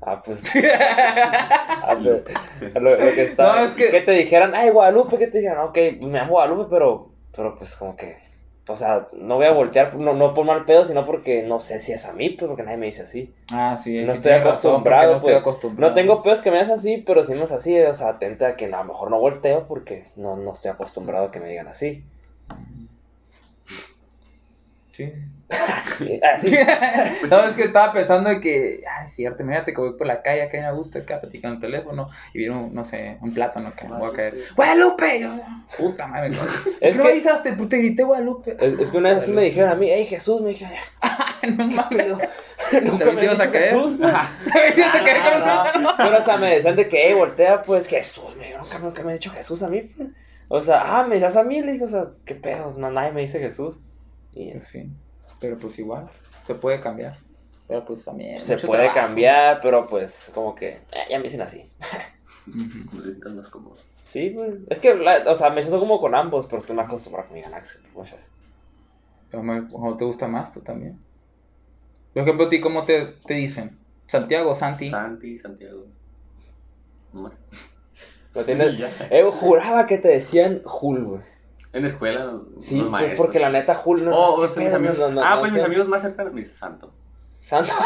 [SPEAKER 3] ah, pues, ah, pero- lo, lo que está,
[SPEAKER 1] No, es que-
[SPEAKER 3] te dijeran, ay, Guadalupe, que te dijeran, ok, pues me llamo Guadalupe, pero, pero pues como que, o sea, no voy a voltear, no, no por mal pedo, sino porque no sé si es a mí, pues porque nadie me dice así.
[SPEAKER 1] Ah, sí,
[SPEAKER 3] No
[SPEAKER 1] sí
[SPEAKER 3] estoy acostumbrado,
[SPEAKER 1] No estoy
[SPEAKER 3] pues.
[SPEAKER 1] acostumbrado.
[SPEAKER 3] No tengo pedos que me hagas así, pero si me es así, o sea, atenta a que a lo mejor no volteo porque no, no estoy acostumbrado a que me digan así.
[SPEAKER 1] Sí.
[SPEAKER 3] Así.
[SPEAKER 1] no, es que estaba pensando de que, ay, es cierto, imagínate que voy por la calle acá en Augusta, acá platicando el teléfono y vieron, no sé, un plátano que me voy a caer. ¡Guadalupe! Yo, puta madre, ¿por
[SPEAKER 3] Es
[SPEAKER 1] qué
[SPEAKER 3] que-
[SPEAKER 1] me avisaste? Pues te grité Guadalupe.
[SPEAKER 3] Es, es que una vez así me dijeron a mí, hey Jesús, me dijeron,
[SPEAKER 1] no mames.
[SPEAKER 3] nunca
[SPEAKER 1] ¿También
[SPEAKER 3] me
[SPEAKER 1] te
[SPEAKER 3] has
[SPEAKER 1] ibas a caer?
[SPEAKER 3] Jesús.
[SPEAKER 1] Te ibas a caer con un
[SPEAKER 3] Ah,
[SPEAKER 1] plátano.
[SPEAKER 3] no, Pero, o sea, me decían de que, hey, voltea, pues Jesús, me nunca, nunca me ha dicho Jesús a mí. pues. O sea, ah, me decías a mí, le dije, o sea, qué pedos, no, nadie me dice Jesús. Y
[SPEAKER 1] Pues sí, pero pues igual, se puede cambiar. Pero pues también.
[SPEAKER 3] se puede
[SPEAKER 1] trabajo.
[SPEAKER 3] cambiar, pero pues, como que, eh, ya me dicen así.
[SPEAKER 4] Siento más cómodo.
[SPEAKER 3] Sí, pues, es que, la- o sea, me siento como con ambos, pero estoy más acostumbrado me digan Axel. muchas
[SPEAKER 1] mejor te gusta más, pues también. Por ejemplo, ¿a ti cómo te, te dicen? Santiago, Santi.
[SPEAKER 4] Santi, Santiago. No más.
[SPEAKER 3] Lo tienes-. Eh, juraba que te decían Jul, güey.
[SPEAKER 4] En la escuela,
[SPEAKER 3] Sí,
[SPEAKER 4] los
[SPEAKER 3] pues
[SPEAKER 4] maestros.
[SPEAKER 3] porque la neta Jul no.
[SPEAKER 4] Oh,
[SPEAKER 3] ¿qué
[SPEAKER 4] o sea, mis amigos.
[SPEAKER 3] No, no,
[SPEAKER 4] ah, pues mis amigos más cercanos me dicen Santo.
[SPEAKER 3] Santo.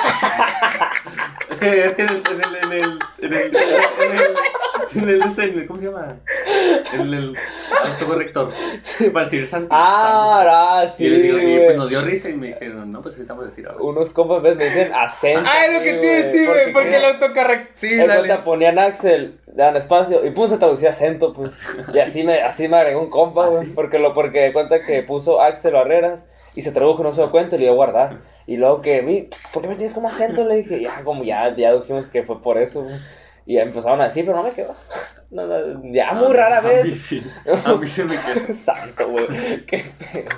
[SPEAKER 4] Es que, es que en el, en el, en el, en el, en el, en el, este, en el- ¿cómo se llama? En el autocorrector. Para escribir Santo.
[SPEAKER 3] Ah,
[SPEAKER 4] Santo.
[SPEAKER 3] ah, sí,
[SPEAKER 4] y, les digo, y pues nos dio risa y me dijeron, no, pues necesitamos decir ahora.
[SPEAKER 3] Unos compas ves, me dicen acento.
[SPEAKER 1] Ah, es lo que te iba a decir, güey, porque el autocorrecto. Sí, dale.
[SPEAKER 3] cuenta, ponían Axel, daban espacio y puse traducía acento, pues. Y así me, así me agregó un compa,
[SPEAKER 4] ¿Ah,
[SPEAKER 3] güey. Porque lo, porque de cuenta que puso Axel Barreras y se tradujo, no se dio cuenta y le dio a guardar. Y luego que vi, ¿por qué me tienes como acento? Le dije, ya, como ya, ya dijimos que fue por eso, güey. Y empezaron a decir, pero no me quedó. No, no, ya muy rara
[SPEAKER 4] A mí
[SPEAKER 3] vez.
[SPEAKER 4] sí, a mí se me quedó.
[SPEAKER 3] Santo, güey. Qué feo.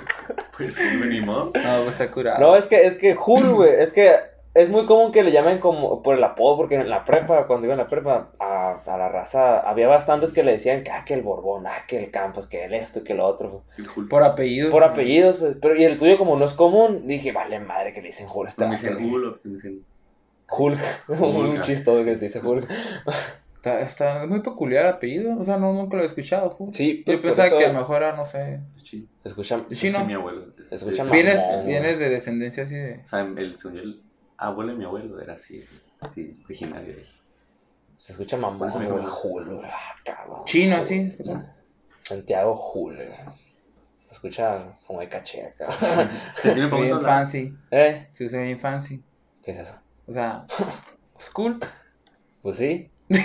[SPEAKER 4] Pues sí, modo.
[SPEAKER 1] No, pues está curado.
[SPEAKER 3] No, es que, es que Jul, güey, es que es muy común que le llamen como por el apodo, porque en la prepa, cuando iba en la prepa, a, a la raza, había bastantes que le decían que, ah, que el Borbón, ah, que el Campos, que el esto, que lo otro,
[SPEAKER 4] El Jul.
[SPEAKER 1] Por apellidos.
[SPEAKER 3] por
[SPEAKER 1] ¿no?
[SPEAKER 3] apellidos, pues, pero y el tuyo como no es común, dije, vale madre que le dicen Jul, este
[SPEAKER 4] Me dicen
[SPEAKER 3] le-
[SPEAKER 4] Jul o me dicen.
[SPEAKER 3] Hulk, un chistoso que te dice Hulk.
[SPEAKER 1] Está, está muy peculiar el apellido. O sea, no, nunca lo he escuchado.
[SPEAKER 3] Sí,
[SPEAKER 1] Yo
[SPEAKER 3] pues,
[SPEAKER 1] pensaba
[SPEAKER 3] eso-
[SPEAKER 1] que a lo mejor era, no sé.
[SPEAKER 3] Escucha,
[SPEAKER 1] Chino.
[SPEAKER 4] Es mi abuelo. Es-
[SPEAKER 3] Escucha
[SPEAKER 4] es-
[SPEAKER 3] mamón,
[SPEAKER 1] Vienes,
[SPEAKER 3] güey.
[SPEAKER 1] vienes de descendencia así de.
[SPEAKER 4] O sea, el, yo, el abuelo de mi abuelo era así, así, originario de ahí.
[SPEAKER 3] se escucha
[SPEAKER 4] Por
[SPEAKER 3] mamón,
[SPEAKER 4] eso me
[SPEAKER 3] güey,
[SPEAKER 4] acuerdo.
[SPEAKER 3] Jul, güey, ah, cabrón.
[SPEAKER 1] Chino, así.
[SPEAKER 3] Santiago Jul, güey. Se escucha como de caché acá.
[SPEAKER 4] Sí
[SPEAKER 1] Se bien fancy.
[SPEAKER 3] ¿Eh?
[SPEAKER 1] Sí, se ve bien fancy.
[SPEAKER 3] ¿Qué es eso?
[SPEAKER 1] O sea, school.
[SPEAKER 3] Pues sí.
[SPEAKER 4] No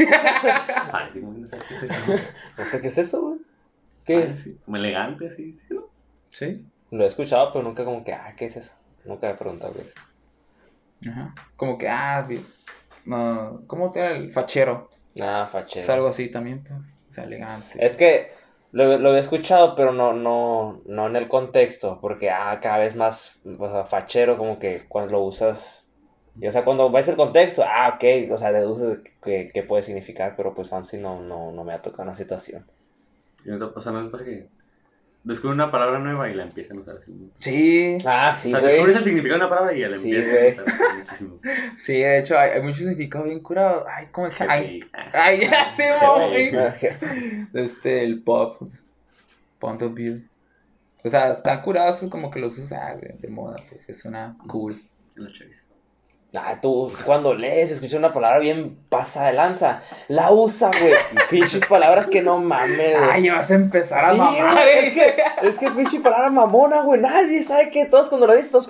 [SPEAKER 4] sé qué es eso.
[SPEAKER 3] No sé qué es eso, güey. ¿Qué es?
[SPEAKER 4] Como elegante, así, ¿sí, no?
[SPEAKER 1] Sí.
[SPEAKER 3] Lo he escuchado, pero nunca como que, ah, ¿qué es eso? Nunca he preguntado qué es.
[SPEAKER 1] Ajá. Como que, ah, no, ¿cómo te era el fachero?
[SPEAKER 3] Ah, fachero.
[SPEAKER 1] Es algo así también, pues. O sea, elegante.
[SPEAKER 3] Es que lo, lo había escuchado, pero no, no, no en el contexto, porque, ah, cada vez más, o sea, fachero, como que cuando lo usas Y o sea, cuando ves el contexto, ah, ok, o sea, deduces qué, qué puede significar, pero pues fancy no, no, no me ha tocado una situación.
[SPEAKER 4] Y no te pasa nada, es para que descubres una palabra nueva y la empiezan a usar así.
[SPEAKER 1] Sí,
[SPEAKER 3] Ah,
[SPEAKER 4] o
[SPEAKER 3] sí,
[SPEAKER 4] sea,
[SPEAKER 3] güey.
[SPEAKER 4] descubres el significado de una palabra y ya la
[SPEAKER 3] Sí,
[SPEAKER 4] empiezan a usar muchísimo.
[SPEAKER 1] sí, de hecho hay, hay muchos significados bien curados. Ay, ¿cómo llama? Ay.
[SPEAKER 4] Ah,
[SPEAKER 1] ay, ya, sí,
[SPEAKER 3] Güey.
[SPEAKER 1] Este, el pop, point of view. O sea, están curados como que los usan de, de moda, pues, es una cool.
[SPEAKER 4] en la chaviza.
[SPEAKER 3] Ah, tú cuando lees, escuchas una palabra bien pasada de lanza, la usa, güey. Pinches palabras que no mames, güey.
[SPEAKER 1] Ay, vas a empezar a
[SPEAKER 3] Sí,
[SPEAKER 1] mamar.
[SPEAKER 3] güey, es que, es que pinche palabra mamona, güey. Nadie sabe que todos cuando lo dices, todos,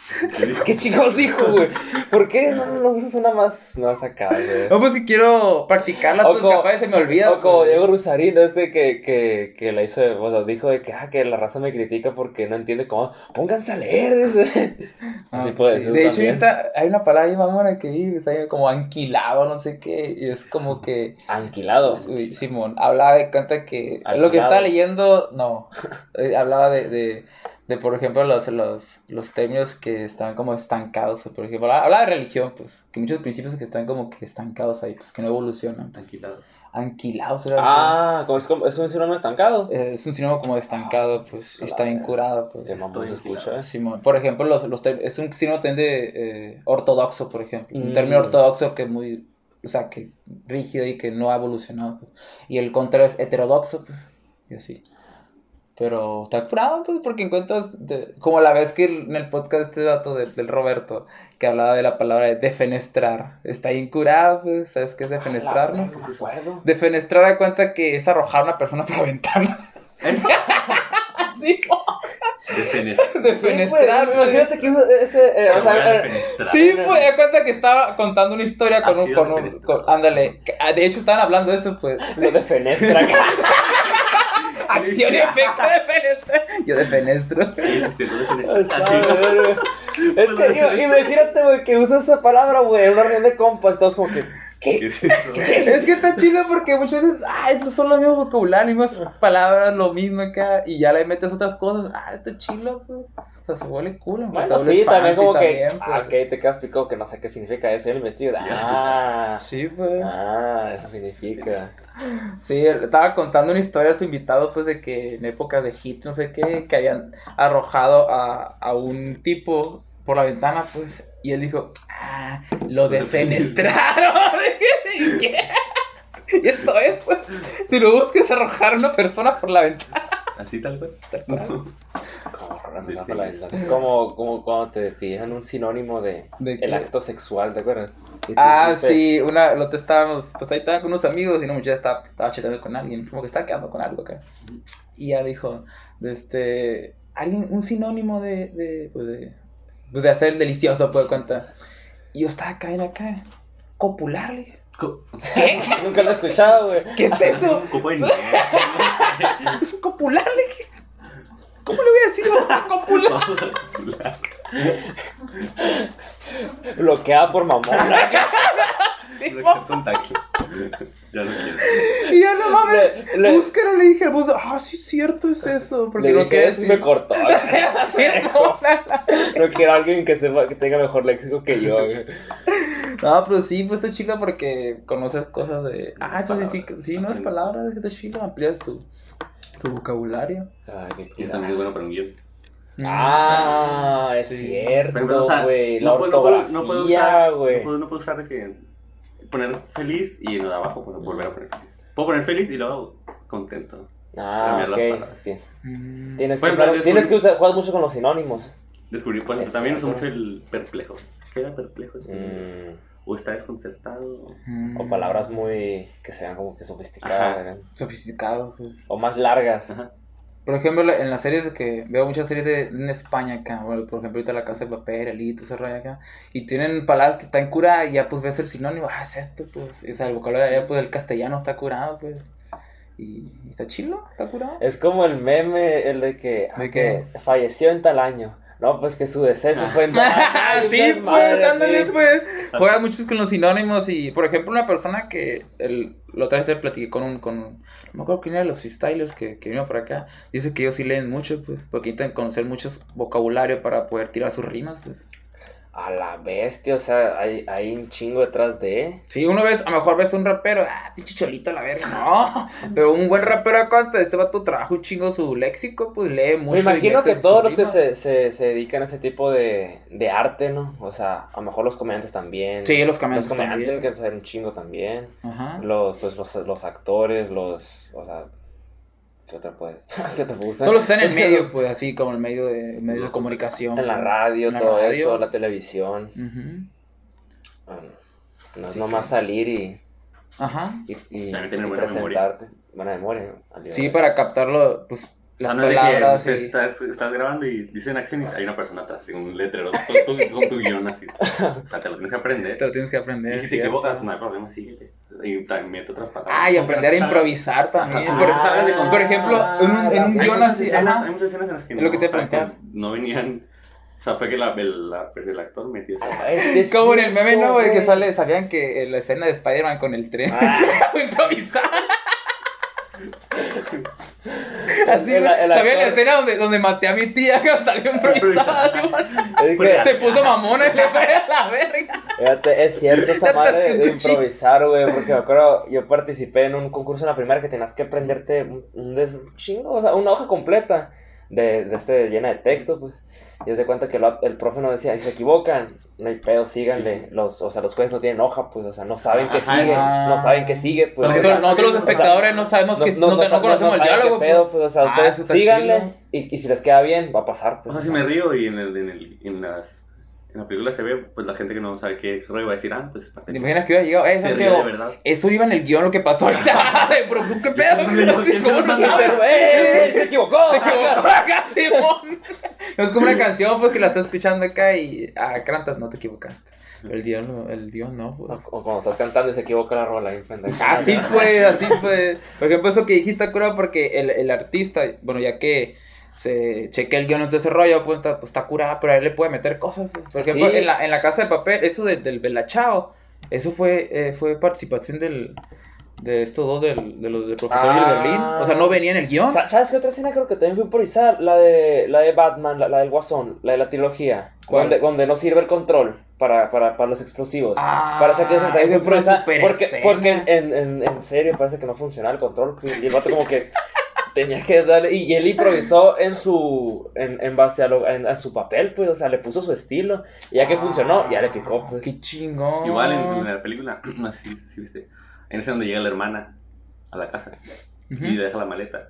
[SPEAKER 3] ¿Qué chicos dijo, güey? ¿Por qué no, no usas una más, más acá, güey?
[SPEAKER 1] No, pues si quiero practicarla, pues capaz se me olvida.
[SPEAKER 3] O como
[SPEAKER 1] pues.
[SPEAKER 3] Diego Rusarín, este que, que, que la hizo, bueno, dijo de que, ah, que la raza me critica porque no entiende cómo, pónganse a leer.
[SPEAKER 1] Ah,
[SPEAKER 3] Así
[SPEAKER 1] pues
[SPEAKER 3] puede
[SPEAKER 1] sí.
[SPEAKER 3] ser
[SPEAKER 1] De hecho, ahorita hay una palabra ahí mamona que está ahí como anquilado, no sé qué, y es como que,
[SPEAKER 3] Anquilado.
[SPEAKER 1] uy, Simón, hablaba de cuenta que, lo que estaba leyendo, no, eh, hablaba de, de, de, por ejemplo, los, los, los términos que están como estancados, por ejemplo, hablaba de religión, pues, que muchos principios que están como que estancados ahí, pues, que no evolucionan, pues,
[SPEAKER 4] Tranquilado.
[SPEAKER 1] anquilados, era
[SPEAKER 3] Ah, como es, como, es un sinónimo estancado.
[SPEAKER 1] eh, es un sinónimo como estancado, pues, y está bien curado, pues.
[SPEAKER 3] Escucha, ¿eh?
[SPEAKER 1] Simón, por ejemplo, los, los es un sinónimo también de eh, ortodoxo, por ejemplo. Un
[SPEAKER 3] Mm.
[SPEAKER 1] término ortodoxo que es muy, o sea, que rígido y que no ha evolucionado. pues. Y el contrario es heterodoxo, pues, y así. Pero está curado, pues, porque encuentras, de- como la vez que en el podcast este dato de- del Roberto, que hablaba de la palabra de defenestrar. Está bien curado, pues, ¿sabes qué es defenestrar, no?
[SPEAKER 3] No me acuerdo.
[SPEAKER 1] Defenestrar da cuenta que es arrojar a una persona por la ventana. Sí,
[SPEAKER 4] Defenestrar.
[SPEAKER 1] defenestrar.
[SPEAKER 3] Sí, pues, imagínate que ese, eh, o sea, eh.
[SPEAKER 1] Sí, pues, da cuenta que estaba contando una historia con un, con un, con- ándale, ah, de hecho estaban hablando de eso, pues,
[SPEAKER 3] lo de fenestra.
[SPEAKER 1] Acción y efecto de fenestrar, yo de fenestro,
[SPEAKER 3] verga. Es que im- imagínate, güey, que usas esa palabra, güey, en una reunión de compas, todos como que,
[SPEAKER 4] ¿Qué
[SPEAKER 3] ¿qué?
[SPEAKER 4] es eso?
[SPEAKER 1] es que está chido porque muchas veces, ah, estos son los mismos vocabularios, mismas palabras, lo mismo acá, y ya le metes otras cosas, ah, está chido, pues, o sea, se vuelve te
[SPEAKER 3] Bueno, sí, también como que, ah, ok,
[SPEAKER 1] pues.
[SPEAKER 3] te quedas picado que no sé qué significa eso, y lo investigo, ah,
[SPEAKER 1] Sí, pues.
[SPEAKER 3] ah, eso significa.
[SPEAKER 1] Sí, él estaba contando una historia a su invitado, pues, de que en épocas de hit, no sé qué, que habían arrojado a, a un tipo por la ventana, pues, y él dijo, ah, lo defenestraron. ¿Y qué? Y eso es, pues, si lo buscas arrojar a una persona por la ventana.
[SPEAKER 4] Así tal cual.
[SPEAKER 3] Como, raro, por la ventana. como, como cuando te pidieron un sinónimo de
[SPEAKER 1] ¿De
[SPEAKER 3] el acto sexual, ¿te acuerdas?
[SPEAKER 1] Ah, sí, una, lo te estábamos, pues ahí estaba con unos amigos y una muchacha estaba, estaba chatando con alguien, como que estaba quedando con algo acá. Y ya dijo, este, alguien, un sinónimo de, de, pues de, pues de hacer delicioso, pues cuenta. Y yo estaba acá, era acá, copular, le ¿qué?
[SPEAKER 3] Nunca lo he escuchado, güey.
[SPEAKER 1] ¿Qué es eso?
[SPEAKER 4] Un.
[SPEAKER 1] Es copular, le dije. ¿Cómo le voy a decir a copular?
[SPEAKER 3] Bloqueada por mamona.
[SPEAKER 4] Lo que contagio. Ya lo quiero.
[SPEAKER 1] Y yo no mames,
[SPEAKER 3] Le- le-
[SPEAKER 1] búscalo, le dije al buzo, ah, sí es cierto, es eso, porque
[SPEAKER 3] Le
[SPEAKER 1] no
[SPEAKER 3] dije
[SPEAKER 1] quería
[SPEAKER 3] eso me cortó.
[SPEAKER 1] No,
[SPEAKER 3] No quiero alguien que sepa, que tenga mejor léxico que yo. güey.
[SPEAKER 1] No, pero sí, pues está chido porque conoces cosas de. Ah, eso
[SPEAKER 4] Palabras.
[SPEAKER 1] significa. Sí, no es palabras, está chido, amplias tu, tu vocabulario.
[SPEAKER 3] Ay, qué
[SPEAKER 4] Y eso también es bueno para un guion.
[SPEAKER 3] Ah, es
[SPEAKER 1] Sí.
[SPEAKER 3] cierto,
[SPEAKER 4] Pero, o sea,
[SPEAKER 3] güey. La
[SPEAKER 4] no puedo- no puedo- no usar-
[SPEAKER 3] güey.
[SPEAKER 4] No puedo, no puedo usar de que poner feliz y en lo de abajo pues, volver a poner feliz. Puedo poner feliz y luego contento.
[SPEAKER 3] Ah, ok.
[SPEAKER 1] Mm.
[SPEAKER 3] Tienes que usar, tienes
[SPEAKER 4] descubrí-
[SPEAKER 3] que usar, juegas mucho con los sinónimos. Es
[SPEAKER 4] también uso mucho el perplejo. ¿Queda perplejo? Es
[SPEAKER 3] Mm,
[SPEAKER 4] O está desconcertado.
[SPEAKER 1] Mm.
[SPEAKER 3] o palabras muy que se vean como que sofisticadas.
[SPEAKER 4] Ajá.
[SPEAKER 3] ¿verdad?
[SPEAKER 1] Sofisticado, pues.
[SPEAKER 3] O más largas.
[SPEAKER 4] Ajá.
[SPEAKER 1] Por ejemplo, en las series que veo muchas series de en España acá, bueno, por ejemplo, ahorita La Casa de Papel, Elito, ese rollo acá, y tienen palabras que están curadas y ya pues ves el sinónimo, ah, es esto, pues, o sea, el vocabulario de allá, pues el castellano está curado, pues, y, y está chilo, está curado.
[SPEAKER 3] Es como el meme, el de que, ah,
[SPEAKER 1] ¿De
[SPEAKER 3] que
[SPEAKER 1] qué?
[SPEAKER 3] falleció en tal año. No, pues que su deceso fue en. Ay, un
[SPEAKER 1] sí, pues, ándale, pues. Juega muchos con los sinónimos y, por ejemplo, una persona que el, la otra vez te platiqué con un, con un- no me acuerdo quién era de los freestylers que, que vino por acá, dice que ellos sí leen mucho, pues, porque necesitan conocer muchos vocabulario para poder tirar sus rimas, pues.
[SPEAKER 3] A la bestia, o sea, hay, hay un chingo detrás de.
[SPEAKER 1] Sí, uno ves, a lo mejor ves un rapero, ah, pinche cholito a la verga, no. Pero un buen rapero acá, este vato trabaja un chingo su léxico, pues lee mucho.
[SPEAKER 3] Me imagino que todos los que se, se, se dedican a ese tipo de, de arte, ¿no? O sea, a lo mejor los comediantes también.
[SPEAKER 1] Sí, los comediantes
[SPEAKER 3] Los comediantes
[SPEAKER 1] también.
[SPEAKER 3] tienen que saber un chingo también.
[SPEAKER 1] Ajá.
[SPEAKER 3] Los, pues, los, los actores, los. O sea. ¿Qué otra puede? ¿Qué otra usa?
[SPEAKER 1] Todos los que están en
[SPEAKER 3] Es
[SPEAKER 1] el
[SPEAKER 3] que
[SPEAKER 1] medio, pues así como el medio de, medio de comunicación.
[SPEAKER 3] En la radio,
[SPEAKER 1] En la
[SPEAKER 3] todo
[SPEAKER 1] radio.
[SPEAKER 3] eso, la televisión. Bueno, no es nomás salir y,
[SPEAKER 1] Ajá.
[SPEAKER 3] y, presentarte. Buena memoria.
[SPEAKER 1] Sí, para captarlo, pues, las
[SPEAKER 4] Ah, no es de que
[SPEAKER 1] palabras.
[SPEAKER 4] pues,
[SPEAKER 1] y-
[SPEAKER 4] estás, estás grabando y dicen acción y hay una persona atrás, así, un letrero con tu, con tu guion así. O sea, te lo tienes que aprender.
[SPEAKER 1] Te lo tienes que aprender.
[SPEAKER 4] Y si te equivocas, no hay problema, síguete. Y también mete otras palabras.
[SPEAKER 1] Ah, y aprender a improvisar también.
[SPEAKER 4] Ajá.
[SPEAKER 1] Por,
[SPEAKER 4] Ah,
[SPEAKER 1] por ejemplo, en un, en un
[SPEAKER 3] Ah,
[SPEAKER 4] guion
[SPEAKER 1] así,
[SPEAKER 4] escenas-. Hay muchas escenas en las que no,
[SPEAKER 1] lo que te
[SPEAKER 4] o sea,
[SPEAKER 1] preguntaba.
[SPEAKER 4] no venían. O sea, fue que la, el, la- pues, el actor metió eso.
[SPEAKER 3] Ah, es que
[SPEAKER 1] Como en el meme, ¿no, güey? Que sale, sabían que en la escena de Spider-Man con el tren.
[SPEAKER 3] Ah.
[SPEAKER 1] Fue improvisar. Así,
[SPEAKER 3] El-
[SPEAKER 1] güey.
[SPEAKER 3] el
[SPEAKER 1] ¿Sabían la escena donde, donde maté a mi tía que salió improvisada?
[SPEAKER 3] Que-
[SPEAKER 1] Se puso mamona y le fue a la verga.
[SPEAKER 3] Fíjate, es cierto esa madre de, improvisar, güey, porque me acuerdo, yo participé en un concurso en la primera que tenías que aprenderte un, un des- chingo, o sea, una hoja completa de, de este llena de texto, pues. Y de cuenta que lo- el profe nos decía, se equivocan, no hay pedo, síganle. Los, o sea, los jueces no tienen hoja, pues, o sea, no saben que
[SPEAKER 4] Ajá,
[SPEAKER 3] sigue, no saben que sigue, pues.
[SPEAKER 1] Nosotros,
[SPEAKER 3] o sea,
[SPEAKER 1] nosotros los
[SPEAKER 3] o sea,
[SPEAKER 1] espectadores no sabemos que no, te- no conocemos el diálogo.
[SPEAKER 3] qué pedo,
[SPEAKER 1] pues.
[SPEAKER 3] pues, o sea,
[SPEAKER 1] Ah,
[SPEAKER 3] ustedes síganle y, y si les queda bien, va a pasar,
[SPEAKER 4] O
[SPEAKER 3] pues.
[SPEAKER 4] sea, si me río y en, el, en, el, en, las, en la película se ve, pues la gente que no sabe qué rollo va a decir, ah, pues. parte-
[SPEAKER 1] ¿Te imaginas que hubiera llegado? Eh,
[SPEAKER 4] se
[SPEAKER 1] Santiago, eso iba en el guion lo que pasó ahorita. Pero, ¿qué pedo?
[SPEAKER 4] ¿Por qué
[SPEAKER 1] ¿Cómo
[SPEAKER 4] se
[SPEAKER 1] no
[SPEAKER 3] ¡eh! Se equivocó.
[SPEAKER 1] Se equivocó acá, Simón. Es como una canción pues, que la estás escuchando acá y ah, cantas, no te equivocaste. Pero el Dios no, el Dios no,
[SPEAKER 3] O,
[SPEAKER 1] pues.
[SPEAKER 3] o cuando estás cantando y se equivoca la rola, bien pendejo.
[SPEAKER 1] Así pues, así pues. Por ejemplo, eso que dijiste, cura, porque el, el artista, bueno, ya que se chequea el guion de ese rollo, pues está, pues, está curada, pero a él le puede meter cosas. pues. Por ejemplo,
[SPEAKER 3] Sí.
[SPEAKER 1] en, la, en la casa de papel, eso del, del Belachao, eso fue, eh, fue participación del, de estos dos, del, de los del profesor y el
[SPEAKER 3] Ah.
[SPEAKER 1] Berlín. O sea, no venía en el guion.
[SPEAKER 3] Sa- ¿Sabes qué otra escena creo que también fue improvisar? La de, la de Batman, la, la del Guasón, la de la trilogía.
[SPEAKER 1] ¿Cuál?
[SPEAKER 3] Donde, donde no sirve el control para, para, para los explosivos.
[SPEAKER 1] Ah,
[SPEAKER 3] que también
[SPEAKER 1] esa
[SPEAKER 3] fue
[SPEAKER 1] es
[SPEAKER 3] improvisar. Porque,
[SPEAKER 1] escena.
[SPEAKER 3] porque en, en, en, en serio parece que no funcionaba el control. Y el vato como que tenía que darle. Y, y él improvisó en su. En, en base a, lo, en, a su papel, pues. O sea, le puso su estilo. Y ya que funcionó, ya le picó, pues.
[SPEAKER 1] Qué chingón.
[SPEAKER 4] Igual en, en la película, no sé si, si viste, en ese donde llega la hermana a la casa
[SPEAKER 1] Ujú.
[SPEAKER 4] y deja la maleta.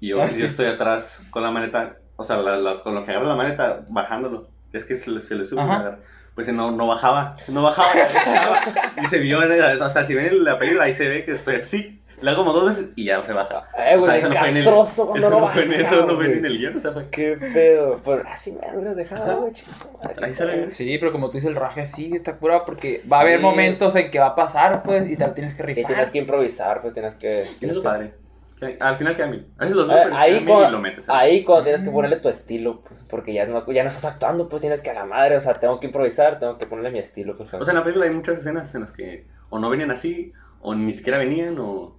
[SPEAKER 4] Y yo,
[SPEAKER 1] Ah,
[SPEAKER 4] yo
[SPEAKER 1] sí.
[SPEAKER 4] estoy atrás con la maleta, o sea, la- la- con lo que agarra la maleta, bajándolo. Es que se le, se le sube. Agarra. Pues no, no bajaba, no bajaba, no bajaba. Y se vio, en el- o sea, si ven la película, ahí se ve que estoy así. Le hago como dos veces y ya no se baja.
[SPEAKER 3] Eh,
[SPEAKER 4] O
[SPEAKER 3] güey,
[SPEAKER 4] sea, eso no fue en el-
[SPEAKER 3] castroso cuando
[SPEAKER 4] Eso
[SPEAKER 3] no baja,
[SPEAKER 4] eso no
[SPEAKER 3] güey.
[SPEAKER 4] en el guion, o sea, fue...
[SPEAKER 3] Qué pedo. Pero así me lo dejado, güey.
[SPEAKER 4] Ahí sale.
[SPEAKER 1] Sí, pero como tú dices, el raje sí está curado porque va a haber momentos en que va a pasar, pues, y te lo tienes que
[SPEAKER 3] Y
[SPEAKER 1] rifar.
[SPEAKER 3] tienes que improvisar, pues tienes que.
[SPEAKER 4] Tienes
[SPEAKER 3] que
[SPEAKER 4] padre. Al final quedan bien. A veces los
[SPEAKER 3] Eh, ahí,
[SPEAKER 4] quedan bien y
[SPEAKER 3] cuando,
[SPEAKER 4] lo metes.
[SPEAKER 3] ahí cuando tienes que
[SPEAKER 1] Mm.
[SPEAKER 3] ponerle tu estilo, pues, porque ya no, ya no estás actuando, pues tienes que a la madre, o sea, tengo que improvisar, tengo que ponerle mi estilo. Pues,
[SPEAKER 4] O sea, en la película hay muchas escenas en las que o no venían así, o ni siquiera venían, o...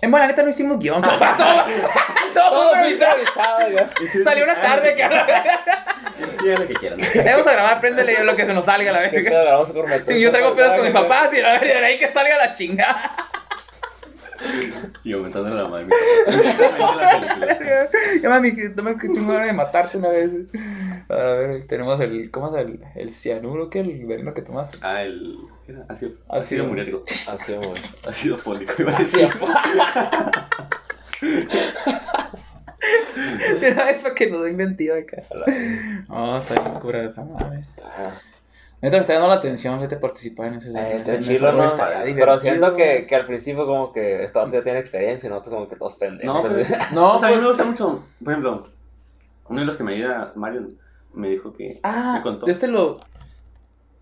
[SPEAKER 1] En buena neta no hicimos guion. todo, todo, todo
[SPEAKER 3] todo
[SPEAKER 1] fue improvisado. Salió una tarde que a la verga.
[SPEAKER 4] Sí, lo que quieran.
[SPEAKER 1] Vamos a grabar, préndele lo que se nos salga a la
[SPEAKER 3] ¿Qué
[SPEAKER 1] verga. Sí, yo traigo pedos con mis papás y a ver, de ahí que salga la chingada.
[SPEAKER 4] Y aumentando la madre. la película.
[SPEAKER 1] Ya mami, que toma que chingón de matarte una vez. A ver, tenemos el, ¿cómo es el, el cianuro? ¿Qué? El veneno que tomas.
[SPEAKER 4] Ah, el... ¿qué era? Ácido,
[SPEAKER 1] Ácido.
[SPEAKER 4] ácido muriático.
[SPEAKER 3] Güey.
[SPEAKER 4] Ácido fólico. iba a decir.
[SPEAKER 1] Pero es para que nos dé inventiva acá. No, está bien cura esa madre. Neta, me está dando la atención, fíjate, participar en ese.
[SPEAKER 3] Eh, Pero siento que, que al principio como que esta ya tiene experiencia y nosotros como que todos pendejos.
[SPEAKER 4] No, pero-
[SPEAKER 1] No,
[SPEAKER 4] o sea, a mí me
[SPEAKER 1] pues.
[SPEAKER 4] gusta mucho, por ejemplo, uno de los que me ayuda, Mario, me dijo que...
[SPEAKER 1] Ah,
[SPEAKER 4] me contó.
[SPEAKER 1] este lo.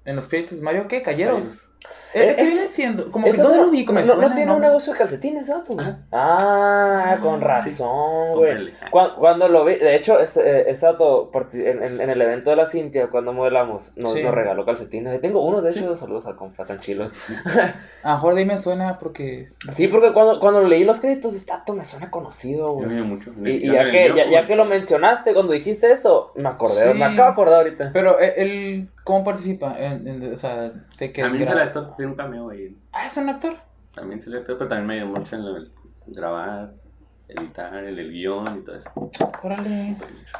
[SPEAKER 1] En los créditos, Mario, ¿qué? ¿Calleros? Eh, ¿Qué viene siendo? Como que ¿dónde
[SPEAKER 3] no,
[SPEAKER 1] lo vi?
[SPEAKER 3] No, tiene un negocio de calcetines, ¿sabes? Ah, con razón, güey. Cuando, cuando lo vi, de hecho, ese, eh, en, en- en el evento de la Cintia, cuando modelamos, nos,
[SPEAKER 1] Sí.
[SPEAKER 3] nos regaló calcetines. Tengo unos, de hecho, saludos al compa, tan chilos.
[SPEAKER 1] A ahí me suena porque.
[SPEAKER 3] Sí, porque cuando, cuando leí los créditos, este dato me suena conocido, güey.
[SPEAKER 4] me mucho.
[SPEAKER 3] Y, y ya, que, ya, ya que lo mencionaste, cuando dijiste eso, me acordé,
[SPEAKER 1] Sí.
[SPEAKER 3] me acabo de acordar ahorita.
[SPEAKER 1] Pero él, él, ¿cómo participa? En, en- o sea, de que.
[SPEAKER 4] También
[SPEAKER 1] gra-
[SPEAKER 4] sale actor, tiene un cameo ahí.
[SPEAKER 1] Ah, es un actor.
[SPEAKER 4] También sale actor, pero también me ayudó mucho en lo del grabar, editar, en el guion y todo eso.
[SPEAKER 1] Órale.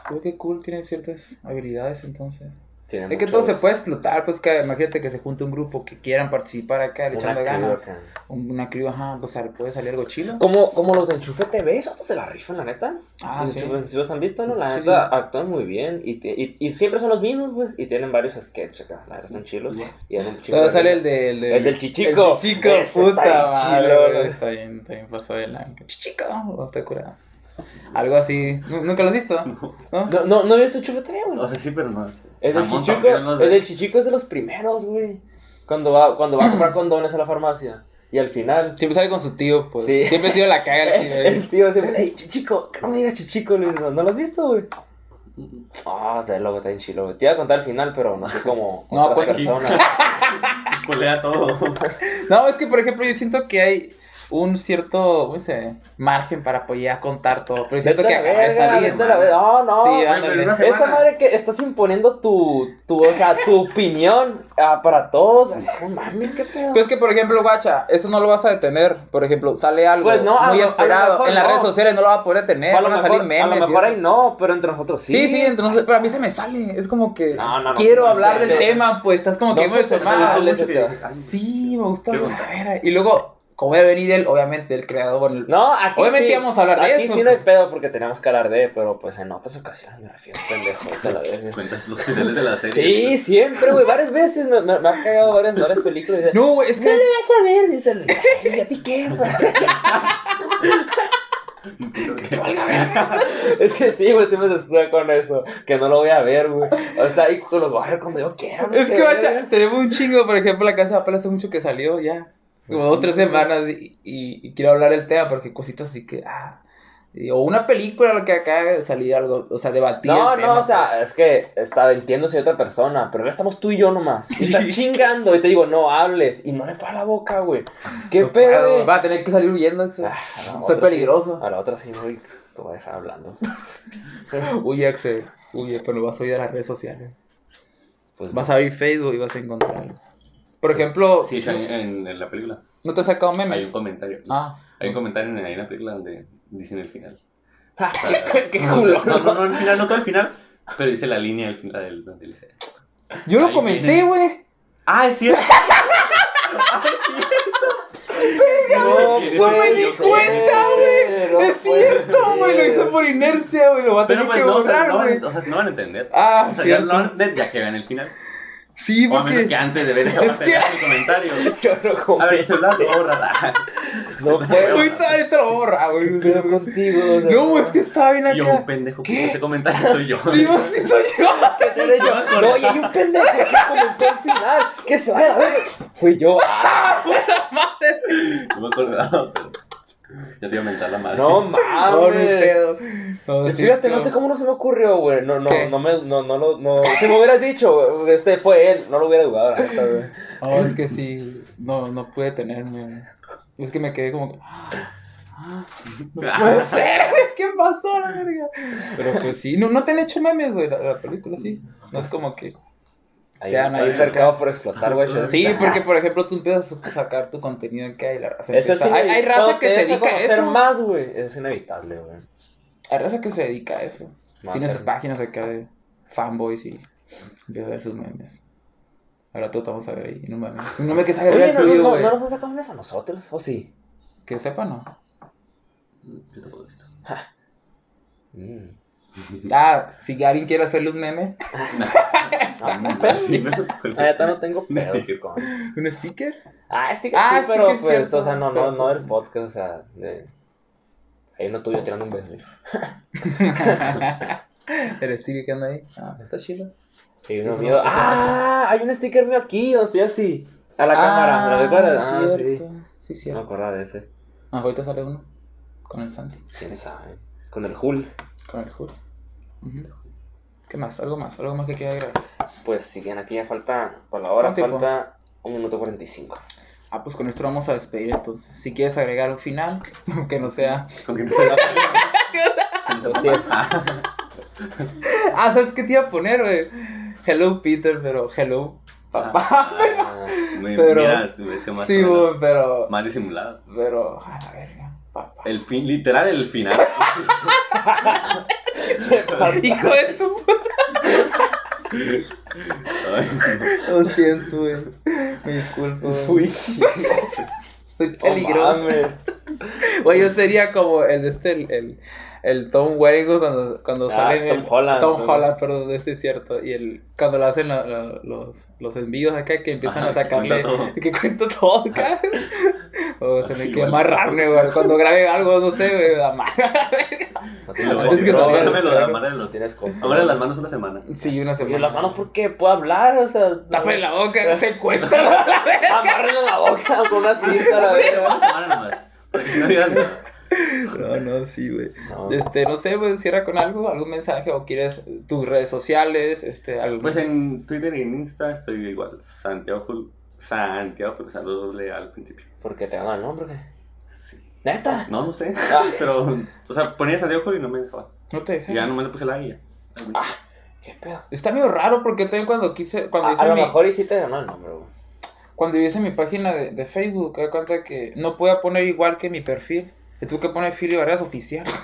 [SPEAKER 1] Creo que cool tiene ciertas habilidades entonces.
[SPEAKER 3] Tiene
[SPEAKER 1] Es que todo se puede explotar, pues que imagínate que se junte un grupo que quieran participar acá, le echando ganas.
[SPEAKER 3] acá.
[SPEAKER 1] Un- Una crew, ajá, pues puede salir algo chilo.
[SPEAKER 3] Como, como los de Enchufe TV, esos se la rifan, la neta.
[SPEAKER 1] Ah, sí.
[SPEAKER 3] Enchufe- Si los han visto, ¿no? La
[SPEAKER 1] Sí,
[SPEAKER 3] neta,
[SPEAKER 1] sí.
[SPEAKER 3] actúan muy bien. Y, te- y, y siempre son los mismos, pues. Y tienen varios sketches acá. La verdad, están chilos. Y dan un chico
[SPEAKER 1] Todo sale el, de, el, de-
[SPEAKER 3] El del chichico.
[SPEAKER 1] El chichico, puta
[SPEAKER 3] está.
[SPEAKER 1] Está bien, está bien pasado de lanca. Chichico, no está curado. Algo así. ¿Nu- ¿Nunca lo has visto? ¿No?
[SPEAKER 3] No, no, no he visto Enchufe TV, güey.
[SPEAKER 4] O sea, sí, pero no es.
[SPEAKER 3] El del chichico,
[SPEAKER 4] también, no sé.
[SPEAKER 3] el del chichico es de los primeros, güey. Cuando va, cuando va a comprar condones a la farmacia. Y al final.
[SPEAKER 1] Siempre sale con su tío, pues.
[SPEAKER 3] Sí.
[SPEAKER 1] Siempre el tío la caga el tío.
[SPEAKER 3] El tío siempre, hey, chichico, que no me digas chichico, Luis. ¿No, ¿no lo has visto, güey? Ah, está loco, está bien chilo, güey. Te iba a contar al final, pero no sé cómo
[SPEAKER 1] No,
[SPEAKER 3] otras
[SPEAKER 1] cuenta-
[SPEAKER 3] personas.
[SPEAKER 4] Todo.
[SPEAKER 1] No, es que por ejemplo yo siento que hay un cierto, ¿cómo se dice? margen para poder contar todo. Pero siento
[SPEAKER 3] Vete
[SPEAKER 1] que acaba de salir.
[SPEAKER 3] No, no.
[SPEAKER 1] Sí, ándale.
[SPEAKER 3] Esa madre que estás imponiendo tu, tu, o sea, tu opinión ah, para todos. No mames, qué pedo.
[SPEAKER 1] Pues que, por ejemplo, guacha, eso no lo vas a detener. Por ejemplo, sale algo
[SPEAKER 3] Pues no,
[SPEAKER 1] muy
[SPEAKER 3] lo-
[SPEAKER 1] esperado. en las
[SPEAKER 3] no.
[SPEAKER 1] redes sociales no lo va a poder detener.
[SPEAKER 3] a lo
[SPEAKER 1] van a
[SPEAKER 3] mejor,
[SPEAKER 1] salir memes.
[SPEAKER 3] a lo mejor ahí no, pero entre nosotros sí.
[SPEAKER 1] Sí, sí, entonces, pero a mí se me sale. Es como que
[SPEAKER 3] No,
[SPEAKER 1] quiero
[SPEAKER 3] No,
[SPEAKER 1] hablar del
[SPEAKER 3] de-
[SPEAKER 1] tema, pues estás como que emocionado. Sí, me
[SPEAKER 4] bonito.
[SPEAKER 1] a ver, Y luego, como debe venir él, obviamente, el creador. el-
[SPEAKER 3] No, aquí
[SPEAKER 1] Obviamente
[SPEAKER 3] sí.
[SPEAKER 1] íbamos a hablar de
[SPEAKER 3] aquí
[SPEAKER 1] eso,
[SPEAKER 3] sí no hay pedo porque tenemos que hablar de, pero pues en otras ocasiones me refiero, pendejo. a la verga.
[SPEAKER 4] Cuentas los finales de la serie.
[SPEAKER 3] Sí, siempre, güey, varias veces me, me, me ha cagado varias, varias películas. dice,
[SPEAKER 1] No, güey, es
[SPEAKER 3] ¿Qué le
[SPEAKER 1] que.
[SPEAKER 3] vas a ver? Dice el ¿y a ti qué? güey?" Que valga verga. Es que sí, güey, siempre se escuda con eso. Que no lo voy a ver, güey. O sea, y lo voy a ver cuando yo quiera.
[SPEAKER 1] Es que, tenemos un chingo, por ejemplo, la casa de papel hace mucho que salió ya. Como dos, tres semanas y, y- y quiero hablar del tema porque cositas así que, ah. y- o una película, lo que acá salía algo, o sea, debatir.
[SPEAKER 3] No,
[SPEAKER 1] el
[SPEAKER 3] no, o sea,
[SPEAKER 1] pues.
[SPEAKER 3] es que está, hay otra persona, pero ya estamos tú y yo nomás. Y estás chingando y te digo, no hables. Y no le para la boca, güey. ¿Qué
[SPEAKER 1] No
[SPEAKER 3] pedo, güey?
[SPEAKER 1] Va a tener que salir huyendo. Axel.
[SPEAKER 3] Ah,
[SPEAKER 1] Soy
[SPEAKER 3] otra sí.
[SPEAKER 1] peligroso.
[SPEAKER 3] A la otra sí, güey. Te voy a dejar hablando.
[SPEAKER 1] Huye, Axel. Huye, pero vas a ir a las redes sociales.
[SPEAKER 3] Pues
[SPEAKER 1] Vas a abrir Facebook y vas a encontrarlo. Por ejemplo,
[SPEAKER 4] Sí, en, en- en la película.
[SPEAKER 1] ¿no te has sacado
[SPEAKER 4] Hay un
[SPEAKER 1] memes?
[SPEAKER 4] comentario.
[SPEAKER 1] Ah.
[SPEAKER 4] Hay un comentario en, la película donde dicen el final.
[SPEAKER 3] Ah, qué, culo.
[SPEAKER 4] no, no, no el final, no todo el final, pero dice la línea del final del, donde dice.
[SPEAKER 1] Yo lo comenté, güey.
[SPEAKER 4] ¡Ah, es cierto!
[SPEAKER 3] No,
[SPEAKER 1] No me di cuenta, güey.
[SPEAKER 3] no
[SPEAKER 1] es cierto, güey. Lo hice por inercia, güey. Lo va a tener
[SPEAKER 4] pues
[SPEAKER 1] que
[SPEAKER 4] no, o sea,
[SPEAKER 1] borrar,
[SPEAKER 4] no,
[SPEAKER 1] güey.
[SPEAKER 4] van, o sea, no van a entender.
[SPEAKER 1] Ah,
[SPEAKER 4] o sea, ya
[SPEAKER 1] cierto.
[SPEAKER 4] no van a entender ya que vean el final.
[SPEAKER 1] Sí,
[SPEAKER 4] O a menos que
[SPEAKER 1] porque.
[SPEAKER 4] antes de ver esa
[SPEAKER 1] Es
[SPEAKER 4] parte
[SPEAKER 1] que-
[SPEAKER 4] el comentario.
[SPEAKER 3] Yo no
[SPEAKER 4] A ver, el celular lo borra.
[SPEAKER 3] No puedo.
[SPEAKER 1] Güey, todavía te lo borra, güey.
[SPEAKER 3] ¿Qué pedo contigo? O sea,
[SPEAKER 1] No, es que estaba bien
[SPEAKER 4] Y yo, un
[SPEAKER 1] acá.
[SPEAKER 4] pendejo,
[SPEAKER 1] ¿Qué?
[SPEAKER 4] ese comentario soy yo.
[SPEAKER 1] Sí, vos sí soy yo.
[SPEAKER 3] ¿Qué tiene yo? No, y hay un pendejo que comentó al final. Que se vaya a ver. Fui yo. Ah,
[SPEAKER 4] No me acordaba, pero. Ya te iba a mentar la madre.
[SPEAKER 3] no
[SPEAKER 1] No, no
[SPEAKER 3] mames.
[SPEAKER 1] pedo. No, sí,
[SPEAKER 3] Fíjate, no sé cómo no se me ocurrió, güey. No, no,
[SPEAKER 1] ¿Qué?
[SPEAKER 3] no me, no, no, lo- no. Si me hubieras dicho, güey, este fue él, no lo hubiera dudado, la neta, güey.
[SPEAKER 1] No, es que sí. No, no pude tenerme. güey. Es que me quedé como. que, ah, No puede ser. ¿Qué pasó, la verga? Pero pues sí. No, no te han hecho memes, güey, la, la película, sí. No es como que. No,
[SPEAKER 3] hay un
[SPEAKER 1] ya,
[SPEAKER 3] mercado por explotar, güey.
[SPEAKER 1] Sí, porque por ejemplo tú empiezas a sacar tu contenido en que hay la raza.
[SPEAKER 3] Eso es
[SPEAKER 1] empieza- hay, hay raza que se dedica a eso.
[SPEAKER 3] más, güey. Es inevitable, güey.
[SPEAKER 1] Hay raza que se dedica a eso.
[SPEAKER 3] Más
[SPEAKER 1] Tiene
[SPEAKER 3] ser-
[SPEAKER 1] sus páginas acá de fanboys y empieza a ver sus memes. Ahora tú te vamos a ver ahí meme. Un meme que salga
[SPEAKER 3] Oye,
[SPEAKER 1] el
[SPEAKER 3] no, no,
[SPEAKER 1] tuyo,
[SPEAKER 3] no,
[SPEAKER 1] güey.
[SPEAKER 3] no nos han sacado memes a nosotros, ¿o sí?
[SPEAKER 1] Que sepa, ¿no?
[SPEAKER 4] Yo tampoco he visto.
[SPEAKER 3] Mm.
[SPEAKER 1] Ah, si alguien quiere hacerle un meme,
[SPEAKER 3] Ah, pero
[SPEAKER 4] Sí, pero-
[SPEAKER 3] La neta no tengo pedos
[SPEAKER 4] Sí.
[SPEAKER 3] con...
[SPEAKER 1] un sticker.
[SPEAKER 3] Ah, este
[SPEAKER 1] Ah,
[SPEAKER 3] sí, pero
[SPEAKER 1] sticker es
[SPEAKER 3] pues,
[SPEAKER 1] cierto,
[SPEAKER 3] o sea, no, no,
[SPEAKER 1] pero
[SPEAKER 3] no
[SPEAKER 1] pues
[SPEAKER 3] del
[SPEAKER 1] sí.
[SPEAKER 3] podcast, o sea, de... Hay uno tuyo tirando un beso.
[SPEAKER 1] el sticker que anda ahí. Ah, está chido.
[SPEAKER 3] Y uno
[SPEAKER 1] Eso
[SPEAKER 3] mío,
[SPEAKER 1] no- eso no
[SPEAKER 3] ah, hay un sticker mío aquí, donde estoy así. A la cámara, ¿lo recuerdas? Ah,
[SPEAKER 1] cierto.
[SPEAKER 3] sí.
[SPEAKER 1] Sí,
[SPEAKER 3] No me
[SPEAKER 1] cierto.
[SPEAKER 3] acordaba de ese.
[SPEAKER 1] Ah, ahorita sale uno con el Santi,
[SPEAKER 3] ¿Quién sabe? Con el Hull.
[SPEAKER 1] con el. Ujú. ¿Qué más? ¿Algo más? ¿Algo más que quiera agregar?
[SPEAKER 3] Pues si bien aquí ya falta, por la hora falta un minuto 45.
[SPEAKER 1] Ah, pues con esto vamos a despedir entonces. Si quieres agregar un final, que no sea...
[SPEAKER 4] Con quien se la
[SPEAKER 3] Así es.
[SPEAKER 1] Ah, ¿sabes qué te iba a poner, güey? Hello Peter, pero hello papá.
[SPEAKER 3] Ah,
[SPEAKER 4] Me
[SPEAKER 1] Pero-
[SPEAKER 4] mira, se me hizo más,
[SPEAKER 1] sí, pero...
[SPEAKER 4] más disimulado.
[SPEAKER 1] Pero, a la verga.
[SPEAKER 4] El fin, literal, el final.
[SPEAKER 3] se pasa.
[SPEAKER 1] Hijo de tu puta.
[SPEAKER 4] Ay,
[SPEAKER 1] Lo siento, güey. Me disculpo. Soy peligroso. Güey, yo sería como el de este, el, el, el Tom Welling cuando, cuando
[SPEAKER 3] Ah,
[SPEAKER 1] sale en
[SPEAKER 3] Tom
[SPEAKER 1] el-
[SPEAKER 3] Holland,
[SPEAKER 1] Tom Holland, perdón, ese es cierto. Y el, cuando lo hacen la- la- los, los envíos acá que empiezan
[SPEAKER 4] Ajá,
[SPEAKER 1] a sacarle,
[SPEAKER 4] que
[SPEAKER 1] cuento todo acá. O se me queda amarrarme, güey. Cuando grabe algo, no sé, güey, amar.
[SPEAKER 3] No
[SPEAKER 4] Y
[SPEAKER 3] tienes
[SPEAKER 4] lo-
[SPEAKER 1] Antes que
[SPEAKER 4] los-
[SPEAKER 3] Tienes
[SPEAKER 4] las manos una semana.
[SPEAKER 1] Sí, una semana.
[SPEAKER 3] las manos, ¿por qué? ¿Puedo hablar? O sea,
[SPEAKER 1] Tápale la boca, secuéstralo a la verga.
[SPEAKER 3] Amárrenle la boca con una cinta la verga.
[SPEAKER 4] Una semana nomás. Para que no digas nada.
[SPEAKER 1] No, no, sí, güey.
[SPEAKER 3] No.
[SPEAKER 1] Este, no sé, güey, cierra con algo, algún mensaje o quieres tus redes sociales, este, algo.
[SPEAKER 4] Pues en Twitter y en Insta estoy igual. Santiago Santiago, porque usando doble al principio.
[SPEAKER 3] ¿Por qué te ganó el nombre? qué?
[SPEAKER 4] Sí.
[SPEAKER 3] ¿Neta?
[SPEAKER 4] No, no sé.
[SPEAKER 3] Ah.
[SPEAKER 4] Pero, o sea, ponía Santiago y no me dejaba.
[SPEAKER 1] No te dejé.
[SPEAKER 4] Y ya nomás le puse la I. ya.
[SPEAKER 3] ¿Qué pedo?
[SPEAKER 1] Está medio raro porque también cuando quise, cuando
[SPEAKER 3] A,
[SPEAKER 1] hice
[SPEAKER 3] a lo
[SPEAKER 1] mi,
[SPEAKER 3] mejor y sí te ganó el nombre, güey.
[SPEAKER 1] cuando hice mi página de, de Facebook, me di cuenta que no podía poner igual que mi perfil. Y tuve que poner Filio Barreras oficial.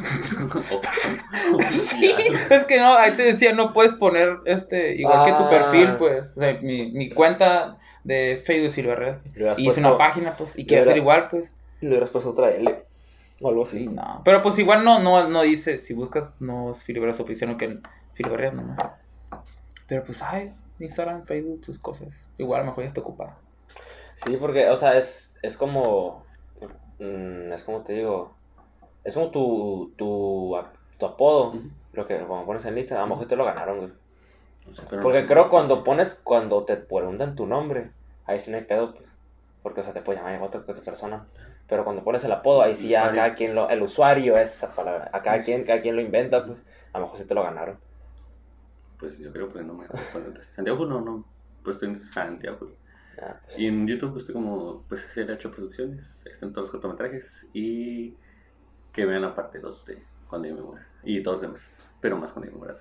[SPEAKER 1] sí, es que no, ahí te decía, no puedes poner este igual que tu
[SPEAKER 3] Ah.
[SPEAKER 1] perfil, pues. O sea, mi, mi cuenta de Facebook es Filio Barreras.
[SPEAKER 3] Le
[SPEAKER 1] Y hice una página, pues, y quiero
[SPEAKER 3] le
[SPEAKER 1] ser
[SPEAKER 3] hubiera-
[SPEAKER 1] igual, pues.
[SPEAKER 3] Le hubieras puesto otra L. O algo así.
[SPEAKER 1] Sí, no. Pero pues igual no, no, no dice, si buscas, no es Filio Barreras oficial, no que Filio Barreras nomás. Pero pues, ay, Instagram, Facebook, tus cosas. Igual a lo mejor ya está ocupada.
[SPEAKER 3] Sí, porque, o sea, es, es como. Mm, es como te digo. Es como tu, tu, ap- tu apodo. Lo que como pones en lista, a lo mejor te lo ganaron, güey. Porque
[SPEAKER 4] no-
[SPEAKER 3] creo cuando pones, cuando te preguntan tu nombre, ahí sí no hay pedo, pues, porque, o sea, te puede llamar que otra persona. Pero cuando pones el apodo, ahí sí ya cada quien lo, el usuario es esa palabra, a cada
[SPEAKER 1] Sí,
[SPEAKER 3] quien, cada quien lo inventa, pues, a lo mejor sí te lo ganaron.
[SPEAKER 4] Pues yo creo que no me acuerdo. Santiago Jul no, no. Pues estoy en Santiago.
[SPEAKER 3] Pues,
[SPEAKER 4] Y en YouTube pues, estoy como, pues SLH Producciones, están todos los cortometrajes y que vean la parte 2 de Cuando yo me muera. Y todos los demás, pero más Cuando yo me muera.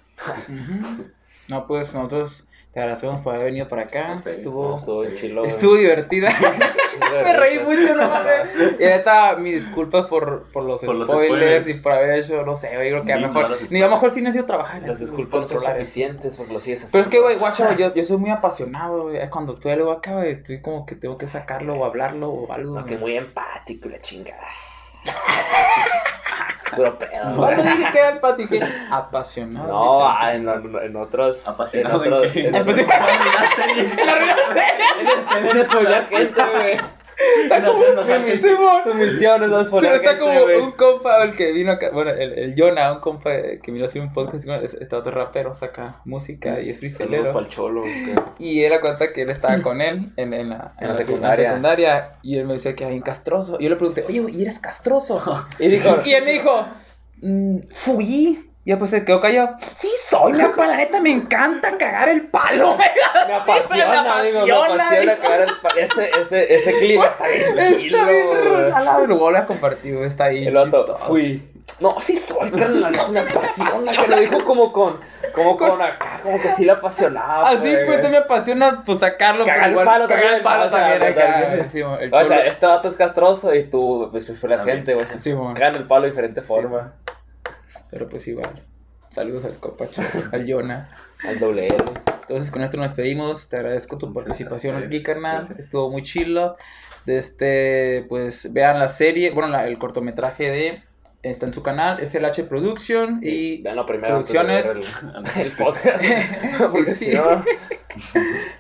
[SPEAKER 1] No, pues nosotros te agradecemos por haber venido para acá. Estuvo,
[SPEAKER 3] estuvo chilo.
[SPEAKER 1] estuvo divertida.
[SPEAKER 3] Me
[SPEAKER 1] reí mucho, no mames. Y neta, mis disculpas por, por los
[SPEAKER 4] Por los
[SPEAKER 1] spoilers y por haber hecho, no sé, güey, creo que a lo mejor, ni a lo mejor sí necesito trabajar. en
[SPEAKER 3] Las
[SPEAKER 1] esto,
[SPEAKER 3] disculpas no son suficientes porque lo sigues haciendo.
[SPEAKER 1] Pero es que, güey, guacha, yo, yo soy muy apasionado, güey. Cuando tú algo acaba, güey, estoy como que tengo que sacarlo o hablarlo o algo.
[SPEAKER 3] No, que muy empático y la chingada. Puro pedo, güey.
[SPEAKER 1] ¿Cuándo dije que era empático? ¿Qué? Apasionado.
[SPEAKER 3] No, ah, en, en, en otros.
[SPEAKER 4] Apasionado
[SPEAKER 3] En otros.
[SPEAKER 4] en?
[SPEAKER 3] En otros. En spoiler gente, güey.
[SPEAKER 1] Está como, Simón,
[SPEAKER 3] Su misión es no
[SPEAKER 1] Sí,
[SPEAKER 3] spoiler
[SPEAKER 1] está como
[SPEAKER 3] güey.
[SPEAKER 1] un compa el que vino acá, bueno, el, el Jonah, un compa que vino a hacer un podcast, es- está otro rapero, saca música y es
[SPEAKER 3] pa'l cholo.
[SPEAKER 1] Y él a cuenta que él estaba con él en, en la,
[SPEAKER 3] En la secundaria.
[SPEAKER 1] secundaria, y él me decía que era bien castroso. Y yo le pregunté, oye, ¿y eres castroso?
[SPEAKER 3] Y dijo,
[SPEAKER 1] y él me dijo, "Mm, fui. Y después se quedó callado. Sí, soy, la neta me encanta cagar el palo.
[SPEAKER 3] me apasiona, digo, me apasiona cagar el pa- Ese, ese, ese clip está bien
[SPEAKER 1] Está bien rosado. Lo vuelvo a compartir, está ahí.
[SPEAKER 3] El
[SPEAKER 1] chistoso.
[SPEAKER 3] fui. No, sí soy, carnal, la neta me apasiona. Que lo dijo como con, como con acá, como que sí le apasionaba.
[SPEAKER 1] Así
[SPEAKER 3] güey.
[SPEAKER 1] pues te me apasiona pues sacarlo,
[SPEAKER 3] Cagar el palo
[SPEAKER 1] cagar
[SPEAKER 3] también,
[SPEAKER 1] el palo
[SPEAKER 3] o sea,
[SPEAKER 1] también acá. Sí,
[SPEAKER 3] O sea, este vato es castroso y tú, pues, la gente, güey.
[SPEAKER 1] Sí.
[SPEAKER 3] Cagan el palo de diferente
[SPEAKER 1] Sí,
[SPEAKER 3] forma.
[SPEAKER 1] Pero pues igual. Saludos al copacho, al Yona.
[SPEAKER 3] Al doble L.
[SPEAKER 1] Entonces con esto nos despedimos. Te agradezco tu participación aquí, carnal. Estuvo muy chilo. Este, pues vean la serie, bueno, la- el cortometraje de está en su canal, es el H Production y
[SPEAKER 3] Vean lo primero antes de
[SPEAKER 1] producciones.
[SPEAKER 3] el podcast. Porque
[SPEAKER 1] Sí.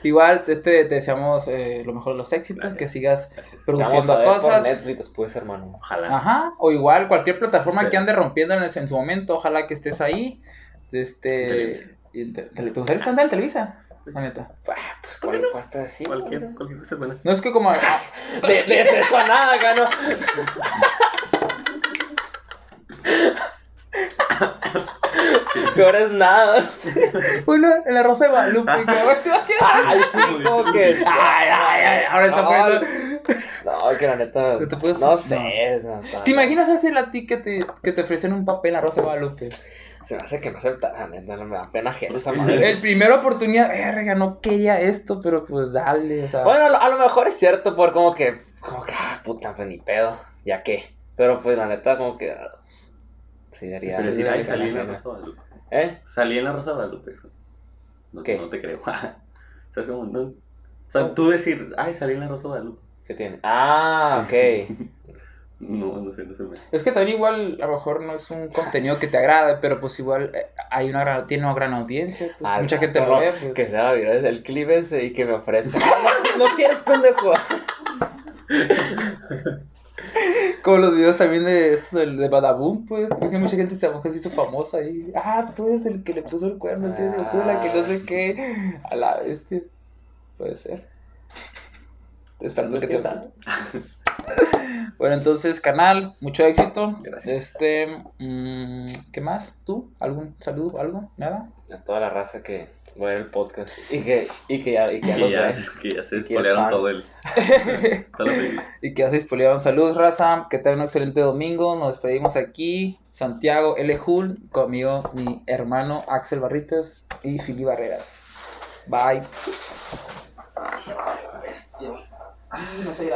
[SPEAKER 3] No,
[SPEAKER 1] igual este, te deseamos eh, lo mejor de los éxitos,
[SPEAKER 4] Gracias.
[SPEAKER 1] que sigas
[SPEAKER 3] te vamos
[SPEAKER 1] produciendo
[SPEAKER 3] a ver por
[SPEAKER 1] cosas.
[SPEAKER 3] Netflix después, hermano.
[SPEAKER 4] Ojalá.
[SPEAKER 1] Ajá, o igual cualquier plataforma
[SPEAKER 4] Sí.
[SPEAKER 1] que ande rompiendo en, ese- en su momento, ojalá que estés ahí. Este, y te- te- ¿Te gustaría estar en Televisa? La neta.
[SPEAKER 3] Ah, pues cuál, cuál pedacito.
[SPEAKER 4] Cualquier, cualquier cosa es buena.
[SPEAKER 1] No es que como.
[SPEAKER 3] De, de eso a nada, acá, ¿no? Peor es nada.
[SPEAKER 1] En la Rosa de Guadalupe.
[SPEAKER 3] Ay, sí, como que.
[SPEAKER 1] Ay, ay, ay, ahora está
[SPEAKER 3] No,
[SPEAKER 1] poniendo.
[SPEAKER 3] No, que la neta.
[SPEAKER 1] ¿No te puedes-
[SPEAKER 3] No sé. no, no.
[SPEAKER 1] ¿Te imaginas Axel a ti que te, que te ofrecen un papel la Rosa de Guadalupe?
[SPEAKER 3] Se me hace que no acepta, la neta, no me da pena ajena esa madre.
[SPEAKER 1] El primera oportunidad, verga, no quería esto, pero pues dale, o sea.
[SPEAKER 3] Bueno, a lo, mejor es cierto por como que, como que, ah, puta, pues ni pedo, ya qué. Pero pues la neta, como que, sí, daría.
[SPEAKER 4] Pero
[SPEAKER 3] sí daría
[SPEAKER 4] salí en la. Rosa Guadalupe.
[SPEAKER 3] ¿Eh?
[SPEAKER 4] Salí en la Rosa Guadalupe. eso. No,
[SPEAKER 3] ¿Qué?
[SPEAKER 4] no te creo. o sea, como, no. O sea, tú decir, ay, salí en la Rosa Guadalupe.
[SPEAKER 3] ¿Qué tiene? Ah, ok.
[SPEAKER 4] No, no sé, no sé. me-
[SPEAKER 1] Es que también igual, a lo mejor no es un contenido que te agrade, pero pues igual eh, hay una gran, tiene una gran audiencia, pues,
[SPEAKER 3] Al
[SPEAKER 1] mucha gente lo
[SPEAKER 3] no,
[SPEAKER 1] ve, pues.
[SPEAKER 3] Que sea viral el clip ese y que me ofrezca. no, no quieres, pendejo.
[SPEAKER 1] Como los videos también de esto del de Badaboom, pues, que mucha gente se, a se hizo famosa ahí. Ah, tú eres el que le puso el cuerno, ¿sí? o tú la que no sé qué. A la bestia. Puede ser. Estoy esperando
[SPEAKER 3] Pues,
[SPEAKER 1] que
[SPEAKER 3] ¿quién
[SPEAKER 1] te? Bueno, entonces, canal, mucho éxito.
[SPEAKER 4] Gracias.
[SPEAKER 1] Este, mm, ¿qué más? ¿Tú? ¿Algún saludo? ¿Algo? ¿Nada?
[SPEAKER 3] A toda la raza que va a ver el podcast y que, y que ya, y que ya los
[SPEAKER 4] ya,
[SPEAKER 3] ve.
[SPEAKER 4] que ya se spoilearon todo el.
[SPEAKER 1] Y que ya se spoilearon. Saludos, raza. Que tengan un excelente domingo. Nos despedimos aquí. Santiago L. Hull, conmigo mi hermano Axel Barritas y Fili Barreras. Bye. Bestia. No sé